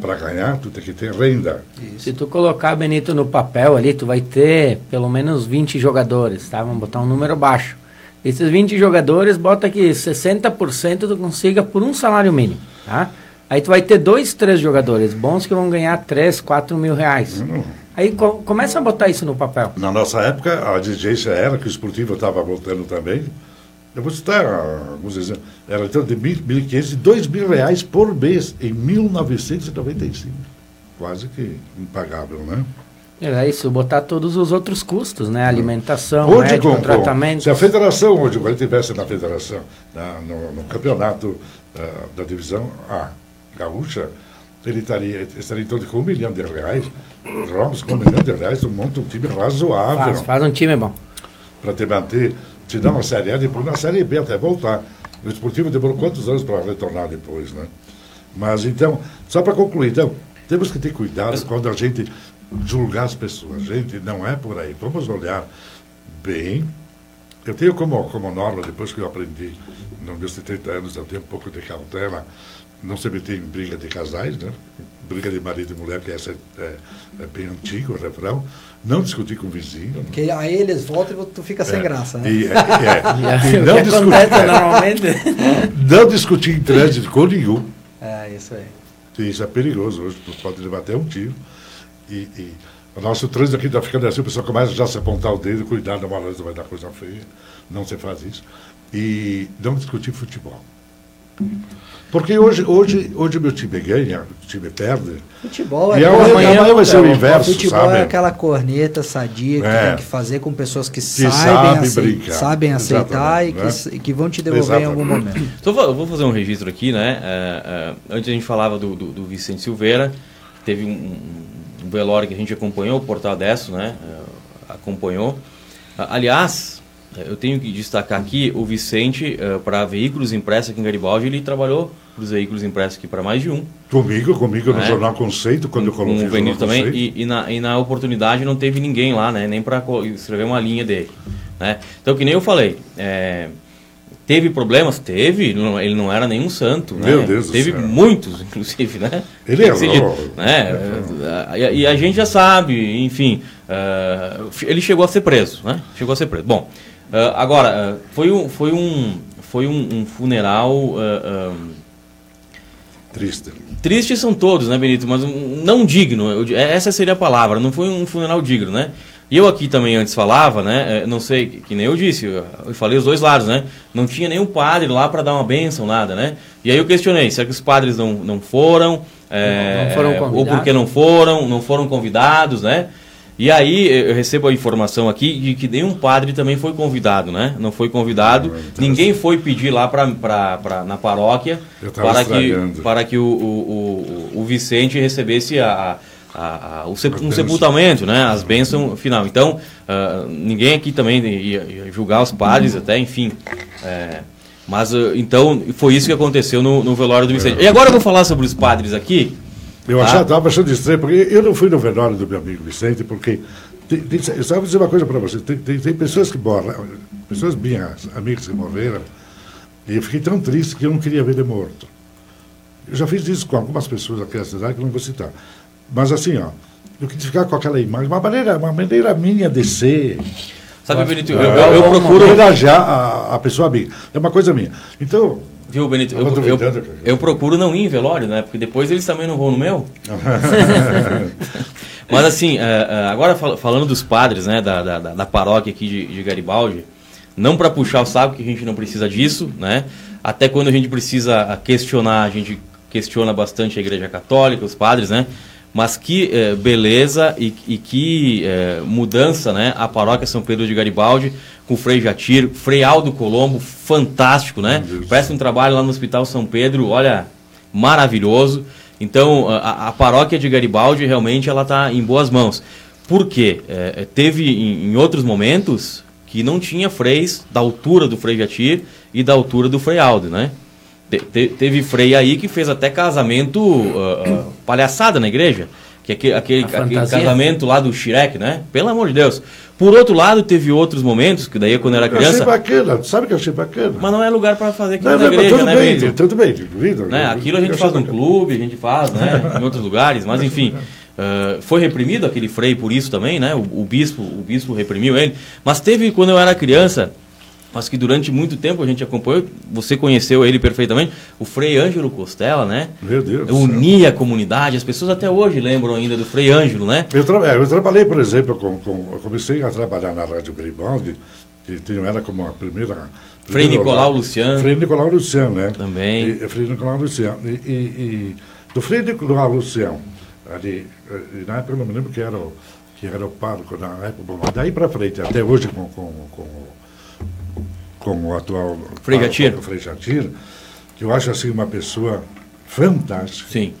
para ganhar, tu tem que ter renda. Se tu colocar, Benito, no papel ali, tu vai ter pelo menos 20 jogadores, tá? Vamos botar um número baixo. Esses 20 jogadores, bota que 60% tu consiga por um salário mínimo, tá? Aí tu vai ter dois, três jogadores bons que vão ganhar 3, 4 mil reais. Aí co- começa a botar isso no papel. Na nossa época, a exigência era que o esportivo estava voltando também. Eu vou citar alguns exemplos. Era então de 1.500 e 2 mil reais por mês em 1995. Quase que impagável, né? É isso, botar todos os outros custos, né? Alimentação, Hoje, médico, tratamento. se a federação hoje, quando estivesse na federação, na- no, no campeonato ah, da divisão A gaúcha, ele estaria, estaria em torno de com um milhão de reais. Ramos com um milhão de reais, tu monta um time razoável. Faz, faz um time bom. para te manter, te dar uma série A, depois na série B até voltar. O esportivo demorou quantos anos para retornar depois, né? Mas então, só para concluir, então, temos que ter cuidado quando a gente julgar as pessoas. Gente, não é por aí. Vamos olhar bem. Eu tenho como, como norma, depois que eu aprendi, nos meus 70 anos, eu tenho um pouco de cautela, não se meter em briga de casais, né? Briga de marido e mulher, que essa é, é, é bem antigo, o refrão. Não discutir com o vizinho. né? Porque aí eles voltam e tu fica sem É, graça, né? E, é, é, e o não, que discutir, acontece normalmente... não discutir em trânsito com nenhum. É, isso aí. Isso é perigoso hoje, tu pode levar até um tiro. E, e o nosso trânsito aqui está ficando assim, o pessoal começa já a se apontar o dedo, cuidado, uma hora vai dar coisa feia. Não se faz isso. E não discutir futebol. Porque hoje, hoje, hoje meu time ganha, o time perde. Futebol E é amanhã, amanhã amanhã vai ser o não, inverso, Futebol sabe? é aquela corneta sadia que É. tem que fazer com pessoas que, sabe sabem, acei- brincar. sabem aceitar e Exatamente, que, né? e que vão te devolver em algum Exatamente. momento. Então, eu vou fazer um registro aqui, né? É, é, antes a gente falava do, do, do Vicente Silveira, teve um, um velório que a gente acompanhou, o Portal Desso, né? é, acompanhou. Aliás, é, eu tenho que destacar aqui o Vicente, para veículos impressos aqui em Garibaldi, ele trabalhou para os veículos impressos aqui para mais de um. Comigo, comigo no É. Jornal Conceito, quando eu com coloquei o o Benito também, e, e na, e na oportunidade não teve ninguém lá, né? Nem para escrever uma linha dele. Né? Então, que nem eu falei, é, Teve problemas? Teve. Não- Ele não era nenhum santo. né? Meu Deus do Teve céu. muitos, inclusive, né? Ele dito, né? E, e a gente já sabe, enfim. eh, ele chegou a ser preso, né? Chegou a ser preso. Bom, eh, agora, eh, foi um, foi um, foi um, um funeral. eh, Triste. Tristes são todos, né, Benito? Mas um- não digno. essa seria a palavra. Não foi um funeral digno, né? E eu aqui também antes falava, né? eh, Não sei, que que nem eu disse, eu falei os dois lados, né? Não tinha nenhum padre lá para dar uma bênção, nada, né? E aí eu questionei, será que os padres não, não foram? eh, Não foram ou convidados? porque não foram, não foram convidados, né? E aí eu recebo a informação aqui de que nenhum padre também foi convidado, né? Não foi convidado, então- ninguém foi pedir lá pra, pra, pra, na paróquia para que, para que o, o, o, o Vicente recebesse a, a, a- o sep- um sepultamento, né? As bênçãos final. Então, ah, ninguém aqui também ia, ia julgar os padres, até, enfim. É, mas, ah, então, foi isso que aconteceu no, no velório do Vicente. E agora eu vou falar sobre os padres aqui. Eu Tá. achava, estava achando estranho, porque eu não fui no velório do meu amigo Vicente, porque. Tem, tem, eu só vou dizer uma coisa para você: tem, tem, tem pessoas que morrem, pessoas minhas, amigas que morreram, e eu fiquei tão triste que eu não queria ver ele morto. Eu já fiz isso com algumas pessoas aqui na cidade que eu não vou citar. Mas assim, ó, eu quis ficar com aquela imagem, uma maneira, uma maneira minha de ser. Sabe, Benito, eu, eu, eu, eu procuro. homenagear a, a pessoa amiga. É uma coisa minha. Então, Viu, Benito? Eu, eu, cara. eu procuro não ir em velório, né? Porque depois eles também não vão no meu. Mas assim, é, é, agora fal- falando dos padres, né, da, da, da- paróquia aqui de, de Garibaldi, não para puxar o saco, que a gente não precisa disso, né? Até quando a gente precisa questionar, a gente questiona bastante a Igreja Católica, os padres, né? Mas que eh, beleza e, e que eh, mudança, né? A paróquia São Pedro de Garibaldi, com o Frei Jatir, Frei Aldo Colombo, fantástico, né? Presta um trabalho lá no Hospital São Pedro, olha, maravilhoso. Então, a, a paróquia de Garibaldi realmente ela está em boas mãos. Por quê? É, teve em, em outros momentos que não tinha freis da altura do Frei Jatir e da altura do Frei Aldo, né? Te- te- teve frei aí que fez até casamento ah, ah, palhaçada na igreja. Que é aquele, aquele, aquele casamento lá do Shrek, né? Pelo amor de Deus. Por outro lado, teve outros momentos, que daí quando eu era eu achei criança. bacana, sabe que eu achei bacana? Mas não é lugar para fazer aquilo Não, na não, igreja, tudo né, bem, tudo bem, né? Aquilo a gente faz bacana. clube, a gente faz, né? em outros lugares, mas enfim. ah, foi reprimido aquele frei por isso também, né? O, o bispo, o bispo reprimiu ele. Mas teve quando eu era criança, mas que durante muito tempo a gente acompanhou, você conheceu ele perfeitamente, o Frei Ângelo Costela, né? Meu Deus. Unia a comunidade, as pessoas até hoje lembram ainda do Frei Ângelo, né? Eu, tra é, eu trabalhei, por exemplo, com, com- eu comecei a trabalhar na Rádio Garibaldi, que tinha, era como a primeira... Frei Nicolau. Luciano. Frei Nicolau Luciano, né? Também. E, Frei Nicolau Luciano. E, e, e do Frei Nicolau Luciano, ali, eh, na época eu não me lembro que era o, que era o pároco na época, daí para frente, até hoje com, com, com, o- com o atual Frei pároco, Jatir. o Frei Jatir, que eu acho assim uma pessoa fantástica. Sim.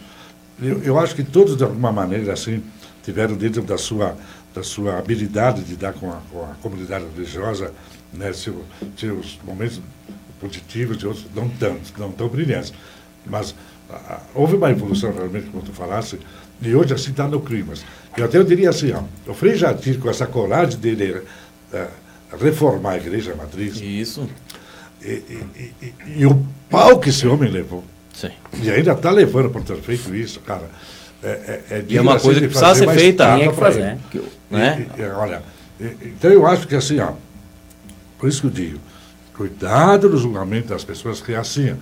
Eu, eu acho que todos, de alguma maneira, assim, tiveram dentro da sua, da sua habilidade de dar com a, com a comunidade religiosa né, seu, seus momentos positivos e outros não tantos, não tão brilhantes. Mas ah, ah, houve uma evolução, realmente, como tu falasse, e hoje, assim, está no clima. Eu até eu diria assim, ó, o Frei Jatir, com essa coragem dele eh, reformar a igreja matriz, Isso. e, e- e- e- o pau que esse homem levou, Sim. e ainda está levando por ter feito isso, cara. É, é, é E é uma assim, coisa de que precisava fazer ser feita. Tinha que fazer. ele. Né? E- e- olha, e- então eu acho que assim, ó, por isso que eu digo, cuidado no julgamento das pessoas, que é assim, ó,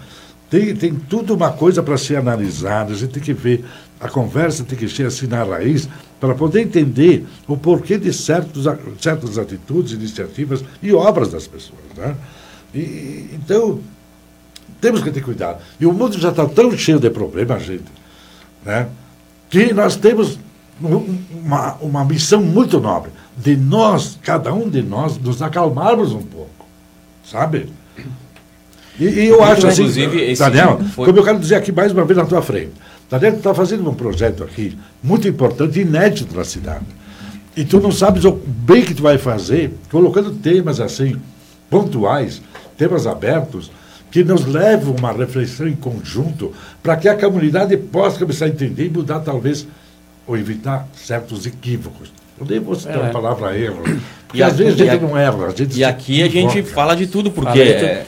tem, tem tudo uma coisa para ser analisada, a gente tem que ver, a conversa tem que ser assim na raiz, para poder entender o porquê de certos, certas atitudes, iniciativas e obras das pessoas. Né? E- então, temos que ter cuidado. E o mundo já está tão cheio de problemas, gente, né? que nós temos um- uma, uma missão muito nobre, de nós, cada um de nós, nos acalmarmos um pouco, sabe? E, e eu acho assim, Inclusive, Daniel, foi- como eu quero dizer aqui mais uma vez na tua frente, Tu está fazendo um projeto aqui muito importante inédito na cidade. E tu não sabes o bem que tu vai fazer, colocando temas assim, pontuais, temas abertos, que nos levam a uma reflexão em conjunto, para que a comunidade possa começar a entender e mudar, talvez, ou evitar certos equívocos. Eu nem vou citar É. a palavra erro, porque E às aqui- vezes a gente não erra. A gente E aqui a gente fala de tudo, porque é,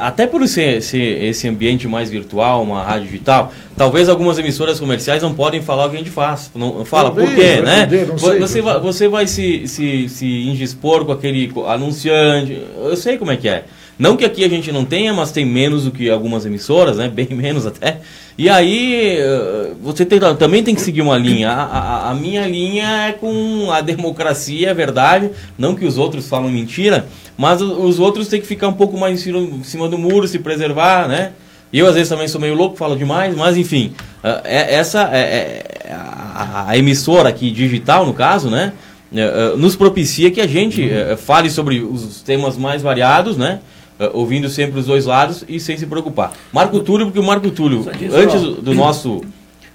até por esse, esse, esse, ambiente mais virtual, uma rádio digital, talvez algumas emissoras comerciais não podem falar o que a gente faz. Não, fala por quê, né? Poder, você, vai, você vai se, se, se indispor com aquele anunciante. Eu sei como é que é. Não que aqui a gente não tenha, mas tem menos do que algumas emissoras, né? Bem menos até. E aí eh, você tem, também tem que seguir uma linha. A, a, a, minha linha é com a democracia, é verdade. Não que os outros falam mentira, mas os outros têm que ficar um pouco mais em cima, do muro, se preservar, né? Eu às vezes também sou meio louco, falo demais, mas enfim, eh, é, essa é, é a, a, emissora aqui digital, no caso, né? Eh, nos propicia que a gente fale sobre os temas mais variados, né? Uh, ouvindo sempre os dois lados e sem se preocupar. Marco Túlio, porque o Marco Túlio, antes do nosso,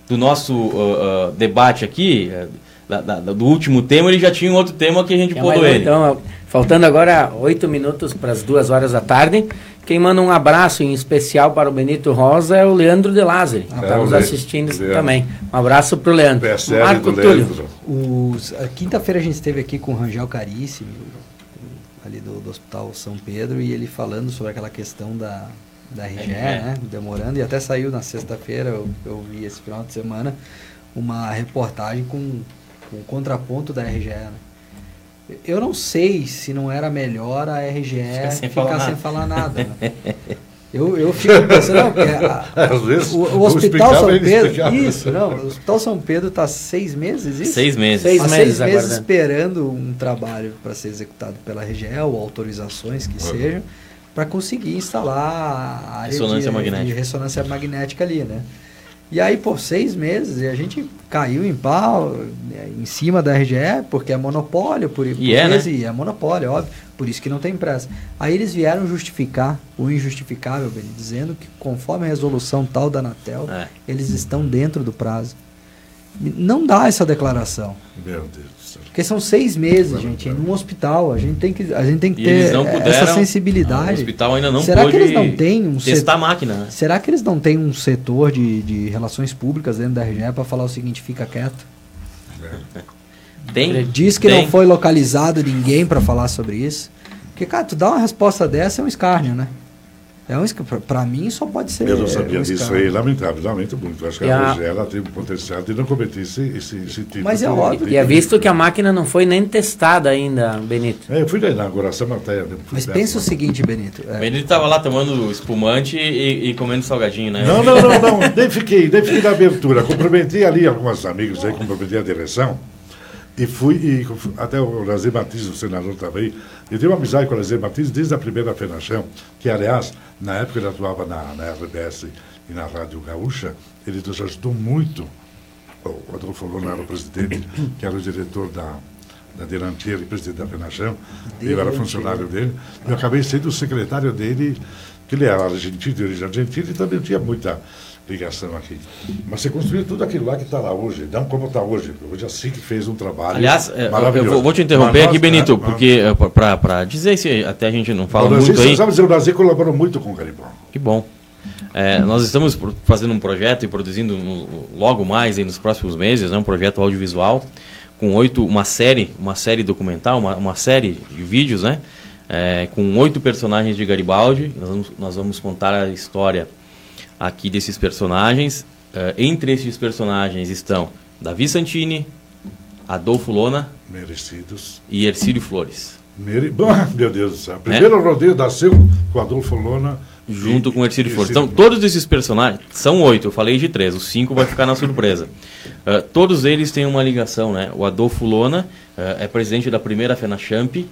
do nosso uh, uh, debate aqui, da, da, do último tema, ele já tinha um outro tema que a gente pulou ele. Então, faltando agora oito minutos para as duas horas da tarde, quem manda um abraço em especial para o Benito Rosa é o Leandro de Lázari, que está nos assistindo Leandro. também. Um abraço para o Leandro. Marco Túlio. Quinta-feira a gente esteve aqui com o Rangel Caríssimo, ali do, do, Hospital São Pedro e ele falando sobre aquela questão da, da RGE, né? Demorando, e até saiu na sexta-feira, eu, eu vi esse final de semana, uma reportagem com, com o contraponto da RGE, né? Eu não sei se não era melhor a RGE ficar sem, ficar falar, sem falar nada. Né? Eu, eu fico pensando, não, a, Às vezes, o, o Hospital São Pedro. Isso, não, o Hospital São Pedro está seis meses, isso? Seis meses. Seis, meses, seis meses esperando um trabalho para ser executado pela RGEL, autorizações que uhum. sejam, para conseguir instalar a área ressonância de, magnética. de ressonância magnética ali, né? E aí, por seis meses, e a gente caiu em pau né, em cima da RGE, porque é monopólio, por, por e é, né? e é monopólio, óbvio, por isso que não tem pressa. Aí eles vieram justificar o injustificável, dizendo que conforme a resolução tal da Anatel, é. eles estão dentro do prazo. Não dá essa declaração. Meu Deus. Porque são seis meses, gente, num hospital. A gente tem que, a gente tem que ter puderam, essa sensibilidade. O hospital ainda não Será que eles não têm um testar setor, a máquina? Né? Será que eles não têm um setor de, de relações públicas dentro da RGE para falar o seguinte, fica quieto? Tem? Diz que tem. não foi localizado ninguém para falar sobre isso. Porque, cara, tu dá uma resposta dessa é um escárnio, né? É um, para mim só pode ser. Eu não sabia um disso aí, lamentável, lamento muito. Acho que e a, a ela tem o potencial de não cometer esse, esse, esse tipo Mas é óbvio. E é visto que a máquina não foi nem testada ainda, Benito. É, eu fui na inauguração até. Mas pensa o seguinte, Benito. É... Benito estava lá tomando espumante e, e, comendo salgadinho, né? Não, não, não, não. nem fiquei, nem fiquei na abertura. Comprometi ali alguns amigos aí, comprometi a direção. E fui, e até o Lazer Batista, o senador, aí. Eu tenho uma amizade com o Lazer Batista desde a primeira FENACHAM, que, aliás, na época ele atuava na, na RBS e na Rádio Gaúcha, ele nos ajudou muito. O Adolfo Lona era o presidente, que era o diretor da, da Delantier e presidente da FENACHAM. Eu era funcionário dele. Eu acabei sendo o secretário dele, que ele era argentino, de origem argentina, e também tinha muita ligação aqui. Mas você construiu tudo aquilo lá que está lá hoje, não como está hoje. Hoje assim que fez um trabalho Aliás, é, maravilhoso. eu vou te interromper aqui, Benito, né? porque é, para dizer se até a gente não fala Brasil, muito aí... Sabe dizer, o Brasil colaborou muito com o Garibão. Que bom. É, nós estamos fazendo um projeto e produzindo logo mais nos próximos meses, né, um projeto audiovisual com oito, uma série, uma série documental, uma, uma série de vídeos, né, é, com oito personagens de Garibaldi. Nós vamos, nós vamos contar a história aqui desses personagens. Uh, entre esses personagens estão Davi Santini, Adolfo Lona Merecidos. e Ercílio Flores. Mere... meu Deus do céu. Primeiro é? rodeio nasceu com Adolfo Lona. Junto e, com Ercílio Flores. Então, todos esses personagens, são oito, eu falei de três, os cinco vai ficar na surpresa. Uh, todos eles têm uma ligação, né? O Adolfo Lona uh, é presidente da primeira FenaChamp,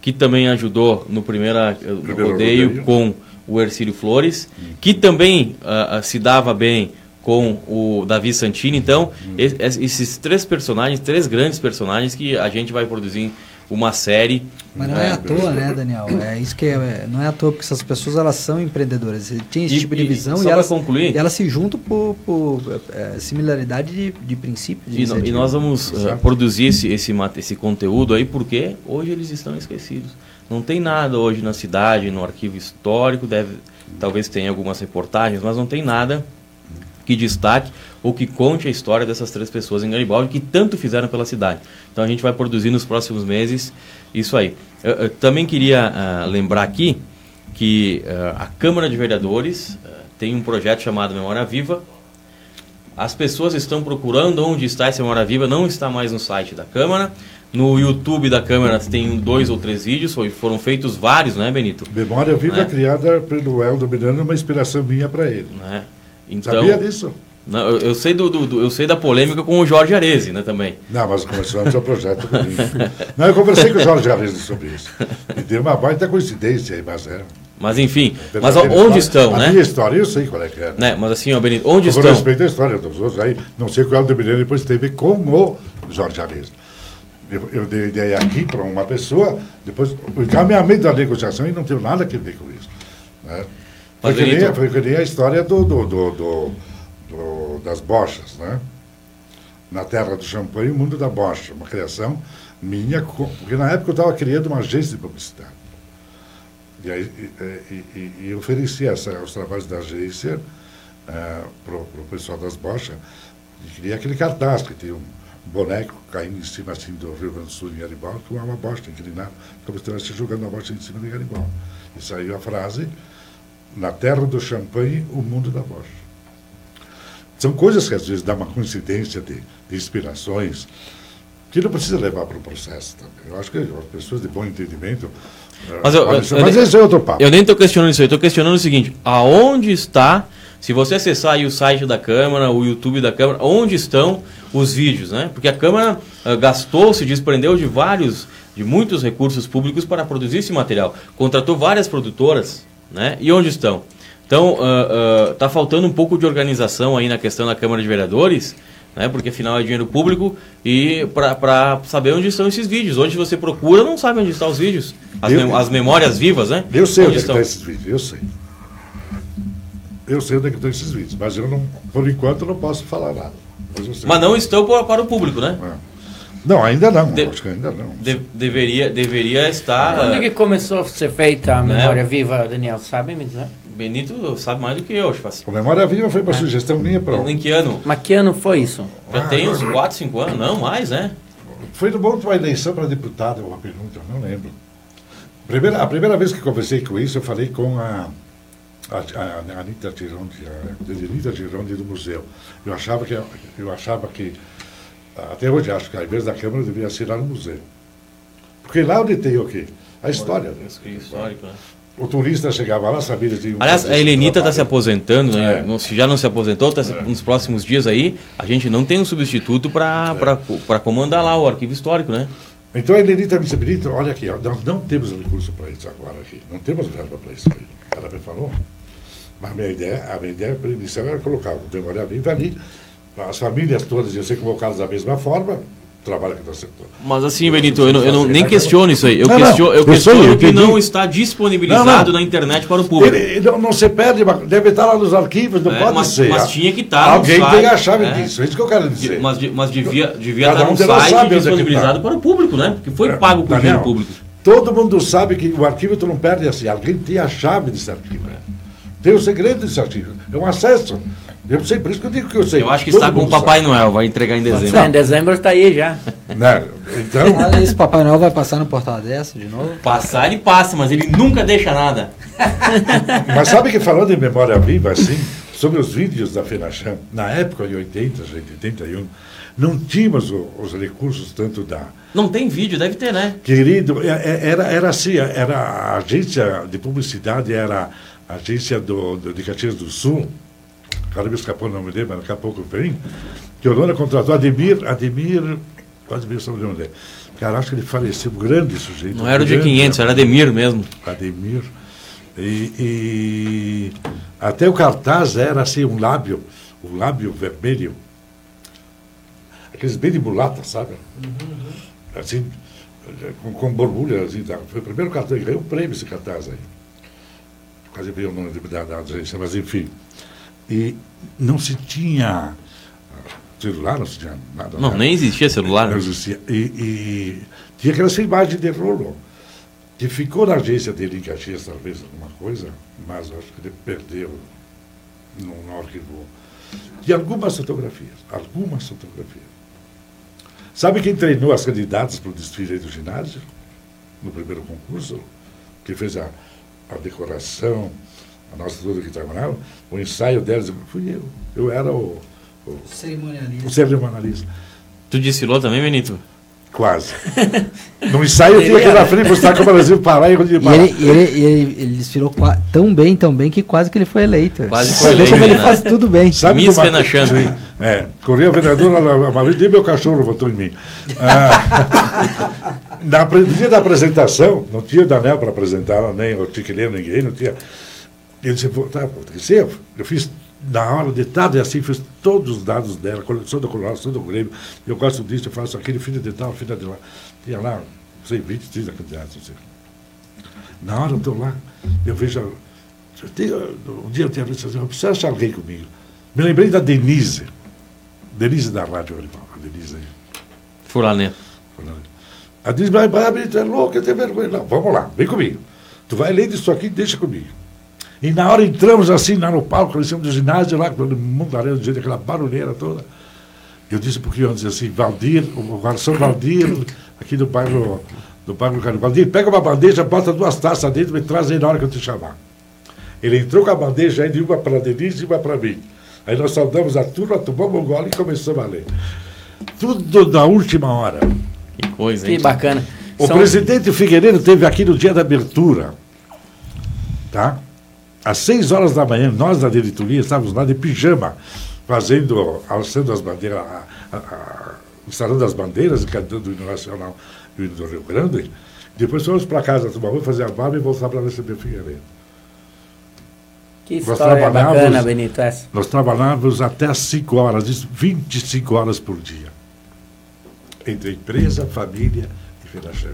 que também ajudou no primeira, primeiro rodeio, rodeio com o Ercílio Flores, que também uh, se dava bem com o Davi Santini. Então, esses três personagens, três grandes personagens que a gente vai produzir uma série. Mas não é, é à toa, né, Daniel? É isso que é, é, não é à toa, porque essas pessoas elas são empreendedoras. Tem esse e, tipo de visão e, e elas, concluir, e elas se juntam por, por é, similaridade de, de princípio. De e, e, nós vamos uh, produzir esse, esse, esse conteúdo aí porque hoje eles estão esquecidos. Não tem nada hoje na cidade, no arquivo histórico, deve, talvez tenha algumas reportagens, mas não tem nada que destaque ou que conte a história dessas três pessoas em Garibaldi que tanto fizeram pela cidade. Então a gente vai produzir nos próximos meses isso aí. Eu, eu também queria uh, lembrar aqui que uh, a Câmara de Vereadores uh, tem um projeto chamado Memória Viva. As pessoas estão procurando onde está essa Memória Viva, não está mais no site da Câmara. No YouTube da Câmara tem dois ou três vídeos, foram feitos vários, né, Benito? Memória Viva né? criada pelo Eldo Miranda, uma inspiração minha para ele. Né? Então, Sabia disso? Não, eu, eu, sei do, do, eu sei da polêmica com o Jorge Arese, né, também. Não, mas começamos o projeto comigo. Não, eu conversei com o Jorge Arese sobre isso. E deu uma baita coincidência aí, mas é... Mas enfim, é mas onde história, estão, a né? A minha história eu sei qual é que é. Né? Mas assim, ó, Benito, onde eu estão? Eu respeito a história dos outros aí, não sei qual é o de Mineiro depois teve com o Jorge Arese. Eu, eu dei ideia aqui para uma pessoa, depois o encaminhamento da negociação e não tem nada a ver com isso. Né? Foi, que nem, foi que nem a história do, do, do, do do, das bochas, né? Na terra do champanhe, o mundo da bocha, uma criação minha, porque na época eu estava criando uma agência de publicidade. E, aí, e, e, e ofereci essa, os trabalhos da agência uh, para o pessoal das bochas, e queria aquele cartaz que tinha um boneco caindo em cima assim, do Rio Grande do Sul, em Garibaldi, com uma bosta inclinada, como se estivesse jogando a bosta em cima de Garibaldi. E saiu a frase, na terra do champanhe, o mundo da bocha. São coisas que às vezes dá uma coincidência de, de inspirações que não precisa levar para o processo também. Eu acho que as pessoas de bom entendimento. Eh, mas, eu, eu, mas eu, esse é outro papo. Eu nem estou questionando isso, eu estou questionando o seguinte: aonde está, se você acessar o site da Câmara, o YouTube da Câmara, onde estão os vídeos, né? Porque a Câmara uh, gastou, se desprendeu de vários, de muitos recursos públicos para produzir esse material. Contratou várias produtoras, né? E onde estão? Então, está uh, uh, faltando um pouco de organização aí na questão da Câmara de Vereadores, né, porque afinal é dinheiro público, e para saber onde estão esses vídeos. Onde você procura, não sabe onde estão os vídeos. As, mem as memórias vivas, né? Eu sei onde, onde estão esses vídeos, eu sei. Eu sei onde é estão esses vídeos, mas eu não, por enquanto não posso falar nada. Mas, mas não estão para o público, né? É. Não, ainda não. De, acho que ainda não. De, deveria, deveria estar. Quando é que começou a ser feita a né? memória né? viva, Daniel? Sabe me dizer? Benito sabe mais do que eu, acho. O Memória Viva foi uma é. sugestão minha para. Em que ano? Mas que ano foi isso? Já ah, tem uns 4, 5 anos, não mais, né? Foi no bom de uma eleição para deputado, uma pergunta, não lembro. Primeira, a primeira vez que conversei com isso, eu falei com a, a, a, a Anitta Girondi, a, Anitta Girondi do museu. Eu achava que, eu achava que, até hoje acho que a vez da Câmara deveria ser lá no museu. Porque lá onde tem o quê? A história. Né? Histórico, né? o turista chegava lá, sabia de Aliás, a Helenita está se aposentando, né? É. Se já não se aposentou, tá é. nos próximos dias aí, a gente não tem um substituto para é. comandar lá o arquivo histórico, né? Então a Helenita me disse, olha aqui, nós não temos recurso para isso agora aqui, não temos verba para isso aí. Ela me falou. Mas a minha ideia, a minha ideia inicial era colocar o Memorial Viva ali, as famílias todas iam ser convocadas da mesma forma, trabalha aqui no setor. Mas assim, Benito, eu, não, eu não, nem questiono isso aí. Eu, não, questiono, eu questiono eu que não está disponibilizado na internet para o público. Ele, não, não se perde, deve estar lá nos arquivos, não é, pode mas, ser. Mas tinha que estar. Alguém tem a chave é. disso, é isso que eu quero dizer. Mas, mas devia, devia estar um no site é disponibilizado para o público, né? Porque foi é, pago por dinheiro público. Todo mundo sabe que o arquivo tu não perde assim. Alguém tem a chave desse arquivo. Tem o segredo desse arquivo. É um acesso. Eu sei, por isso que eu digo que eu sei. Eu acho que Todo está com o Papai sabe. Noel, vai entregar em dezembro. É, em dezembro está aí já. Né? Então. Olha isso, Papai Noel vai passar no portal dessa de novo? Passar ele passa, mas ele nunca deixa nada. mas sabe que falando em memória viva, assim, sobre os vídeos da FENACHAM, na época de 80, 81, não tínhamos o, os recursos tanto da. Não tem vídeo, deve ter, né? Querido, é, é, era, era assim, era a agência de publicidade, era a agência do, do, de Caxias do Sul Agora me escapou o nome dele, mas daqui a pouco vem. Que o Lona contratou Ademir, Ademir, quase me o nome dele. Cara, acho que ele faleceu, um grande sujeito. Não era o de 500, era Ademir mesmo. Ademir. E, e, até o cartaz era assim, um lábio, um lábio vermelho. Aqueles bem de mulata, sabe? Uhum. Assim, com, com borbulha. Assim, tá. Foi o primeiro cartaz, ganhou um prêmio esse cartaz aí. Quase veio o nome da, da agência, mas enfim. E não se tinha celular, não se tinha nada. Não, nada. nem existia celular. Não existia. E, e tinha aquela imagem de rolo, que ficou na agência dele em Caxias, talvez, alguma coisa, mas acho que ele perdeu no, no arquivo. E algumas fotografias, algumas fotografias. Sabe quem treinou as candidatas para o desfile do ginásio? No primeiro concurso? Que fez a, a decoração, a nossa tudo que trabalhava, o ensaio delas, fui eu. Eu era o, o, cerimonialista. o cerimonialista. Tu desfilou também, Benito? Quase. No ensaio eu tinha que ir na frente mostrar como o Brasil parar e onde E ele, e ele, ele, ele desfilou tão bem, tão bem, que quase que ele foi eleito. Quase foi como eleito, ele né? faz tudo bem. Sabe Miss como- Fenachando. É, corria a vereadora, vez nem meu cachorro votou em mim. Ah, na, no dia da apresentação, não tinha Daniel para apresentar, nem o Tiquileno, ninguém, não tinha. Ele disse, "Pô, tá, ser. Eu fiz na hora, ditado e assim, fiz todos os dados dela, coleção da coloração do Grêmio. Eu gosto disso, eu faço aquele filho de tal, filho de lá. Tinha lá, não sei, 20, 30 candidatos. Assim. Na hora eu estou lá, eu vejo. eu tenho- um dia eu tinha visto assim, eu preciso achar alguém comigo. Me lembrei da Denise. Denise da Rádio Animal, a Denise aí. Fulaneto. falando. A Denise vai, vai, tu é louca, tem vergonha. Não, vamos lá, vem comigo. Tu vai ler disso aqui, deixa comigo. E na hora entramos assim, lá no palco, nós do ginásio, lá, todo mundo arena, do jeito, aquela barulheira toda. Eu disse porque eu disse assim, Valdir, o garçom Valdir, aqui do bairro do bairro Carlos. Valdir, pega uma bandeja, bota duas taças dentro e me traz aí na hora que eu te chamar. Ele entrou com a bandeja ainda, uma para Denise e uma para mim. Aí nós saudamos a turma, tomamos um gole e começamos a ler. Tudo na última hora. Que coisa, hein? Que bacana. O São- presidente Figueiredo teve aqui no dia da abertura, tá? Às seis horas da manhã, nós da diretoria estávamos lá de pijama, fazendo, alçando as bandeiras, a- a- a- instalando as bandeiras, cantando o hino nacional e o hino do Rio Grande. Depois fomos para casa tomar banho, fazer a barba e voltar para receber o Figueiredo. Que Nós história bacana, Benito, essa. Nós trabalhávamos até às 5 horas, isso, 25 horas por dia. Entre empresa, família e Fenachão.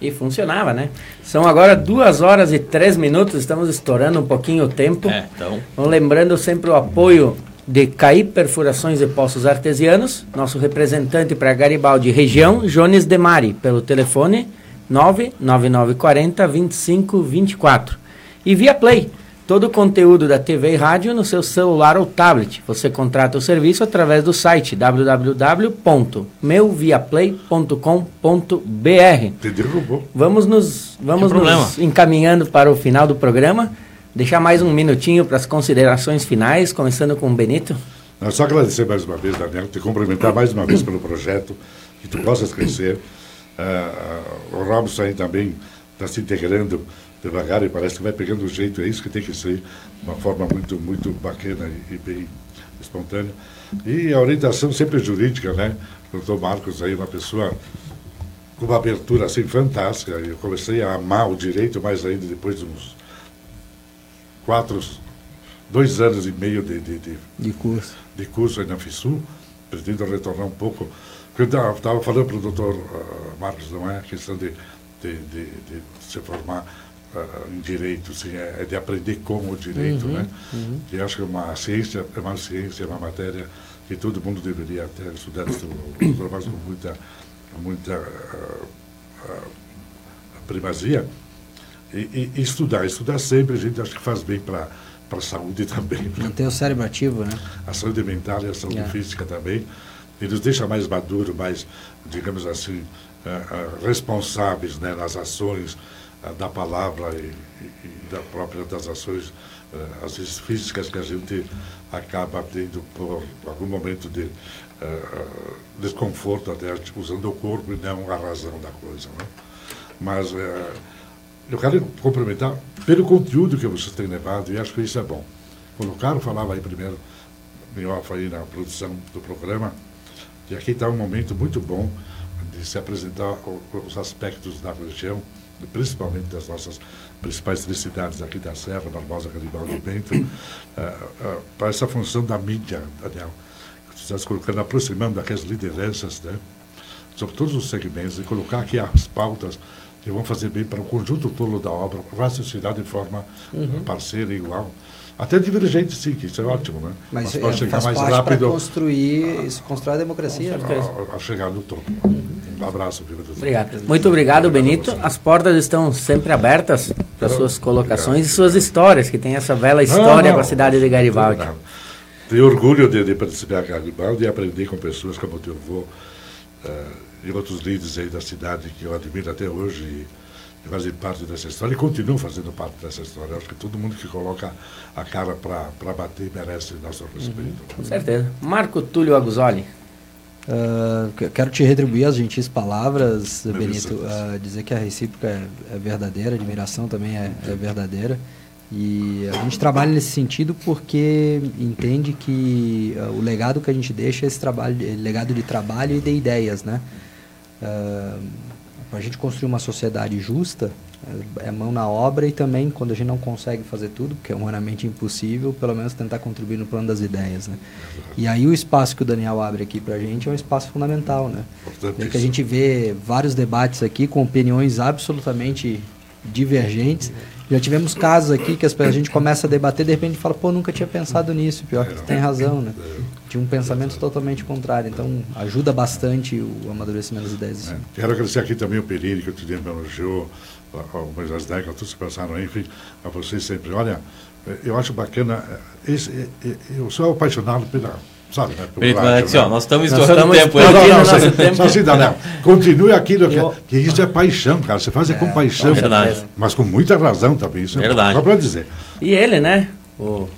E funcionava, né? São agora duas horas e três minutos, estamos estourando um pouquinho o tempo. É, então. Então, lembrando sempre o apoio de CAI Perfurações e Poços Artesianos, nosso representante para Garibaldi região, Jones Demari, pelo telefone 99940 2524. E via Play, todo o conteúdo da TV e rádio no seu celular ou tablet. Você contrata o serviço através do site www.meuviaplay.com.br. Te derrubou. Vamos nos vamos nos encaminhando para o final do programa. Deixar mais um minutinho para as considerações finais, começando com o Benito. Não, só agradecer mais uma vez, Daniel, te cumprimentar mais uma vez pelo projeto, que tu possas crescer. Ah, o Robson aí também está se integrando devagar e parece que vai pegando o jeito, é isso que tem que ser, de uma forma muito, muito bacana e, e bem espontânea. E a orientação sempre jurídica, né? O doutor Marcos aí, uma pessoa com uma abertura assim fantástica. Eu comecei a amar o direito mais ainda depois de uns quatro, dois anos e meio de, de, de De curso. de curso aí na FISU, pretendo retornar um pouco. Eu estava falando para o doutor ah, Marcos, não é questão de, de, de, de se formar em direito, sim, é, de aprender como o direito, né? E acho que é uma ciência, é uma ciência, é uma matéria que todo mundo deveria ter estudado, o doutor Marcos com muita, muita ah, ah, primazia. E, e- e estudar, estudar sempre, a gente acha que faz bem para a saúde também, Manter o cérebro ativo, né? a saúde mental e a saúde É. física também. E nos deixa mais maduro, mais, digamos assim, eh, responsáveis né, nas ações da palavra e, e- da própria das ações, eh, às vezes físicas, que a gente acaba tendo por algum momento de eh, desconforto, até usando o corpo e não a razão da coisa. Né? Mas eh, eu quero cumprimentar pelo conteúdo que vocês têm levado e acho que isso é bom. Quando o Carlos falava aí primeiro, em off aí na produção do programa, e aqui está um momento muito bom de se apresentar os aspectos da região, principalmente das nossas principais três cidades aqui da Serra, Barbosa, Garibaldi e Bento, eh, eh, para essa função da mídia, Daniel. Você está se colocando, aproximando aquelas lideranças, né? sobre todos os segmentos, e colocar aqui as pautas que vão fazer bem para o conjunto todo da obra, raciocinar de forma Uhum. parceira e igual. Até divergente, sim, que isso é ótimo, né? Mas pode é, chegar mais para rápido construir, isso constrói a democracia. né? a, a chegar no topo. Um abraço, doutor? Obrigado. Muito obrigado, Benito. As portas estão sempre abertas para suas colocações e suas histórias, que tem essa bela história Não, com a cidade de Garibaldi. não. Tenho orgulho de, de participar da Garibaldi e aprender com pessoas como o teu avô eh, e outros líderes aí da cidade que eu admiro até hoje. E fazer parte dessa história e continuam fazendo parte dessa história. Eu acho que todo mundo que coloca a cara para bater merece nosso respeito. Uhum, com certeza. Marco Túlio Aguzoli. Uh, quero te retribuir as gentis palavras, Meu Benito. Uh, dizer que a recíproca é, é verdadeira, a admiração também é, é, verdadeira. E a gente trabalha nesse sentido porque entende que uh, o legado que a gente deixa é esse trabalho, legado de trabalho e de ideias, né? Para a gente construir uma sociedade justa, é, é mão na obra e também, quando a gente não consegue fazer tudo, que é humanamente impossível, pelo menos tentar contribuir no plano das ideias. Né? E aí o espaço que o Daniel abre aqui para a gente é um espaço fundamental. Né? É que a gente vê vários debates aqui com opiniões absolutamente divergentes. Já tivemos casos aqui que a gente começa a debater de repente fala, pô, nunca tinha pensado nisso. Pior que tu tem razão, né? De um pensamento totalmente contrário. Então, ajuda bastante o amadurecimento das ideias. Assim. É. Quero agradecer aqui também o Pereira, que eu te dei me elogiou, o Moisés Deca, todos que passaram aí, enfim, a vocês sempre. Olha, eu acho bacana, esse, eu sou apaixonado pela sabe, né? Mas aqui, né? ó, nós estamos estourando tempo. Não, não, não, não, tempo. Só assim, não, Continue aquilo que, que isso é paixão, cara. Você faz é, com paixão. Verdade. Mas com muita razão também. Isso é verdade. Só para dizer. E ele, né? O,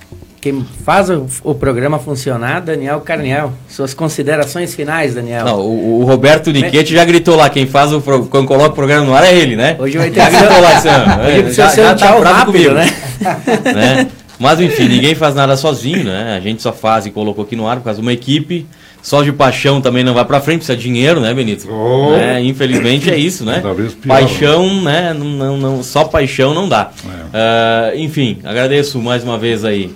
quem faz o, o, programa funcionar, Daniel Carniel. Suas considerações finais, Daniel. Não, o, o Roberto Niquete já gritou lá, quem faz o quando coloca o programa no ar é ele, né? Hoje vai ter já gritou lá, Sam. Hoje precisa ser um tchau tá rápido, comigo. né? né? Mas enfim, ninguém faz nada sozinho, né? A gente só faz e colocou aqui no ar por causa de uma equipe. Só de paixão também não vai para frente, precisa de dinheiro, né, Benito? Oh. É, infelizmente é isso, né? paixão, né? Não, não, não, só paixão não dá. É. Uh, enfim, agradeço mais uma vez aí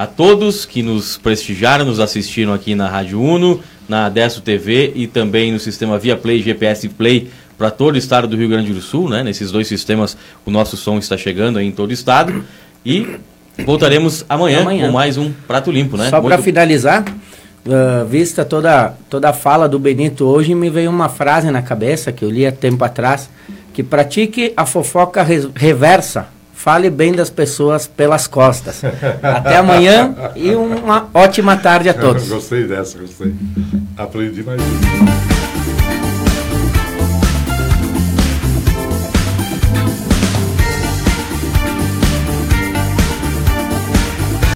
a todos que nos prestigiaram, nos assistiram aqui na Rádio Uno, na Adesso TV e também no sistema Via Play, GPS Play para todo o estado do Rio Grande do Sul, né? Nesses dois sistemas o nosso som está chegando aí em todo o estado. E Voltaremos amanhã, amanhã. com mais um Prato Limpo, né? Só para finalizar, uh, vista toda, toda a fala do Benito hoje, me veio uma frase na cabeça que eu li há tempo atrás, que pratique a fofoca reversa. Fale bem das pessoas pelas costas. Até amanhã e uma ótima tarde a todos. gostei dessa, gostei. Aprendi mais isso.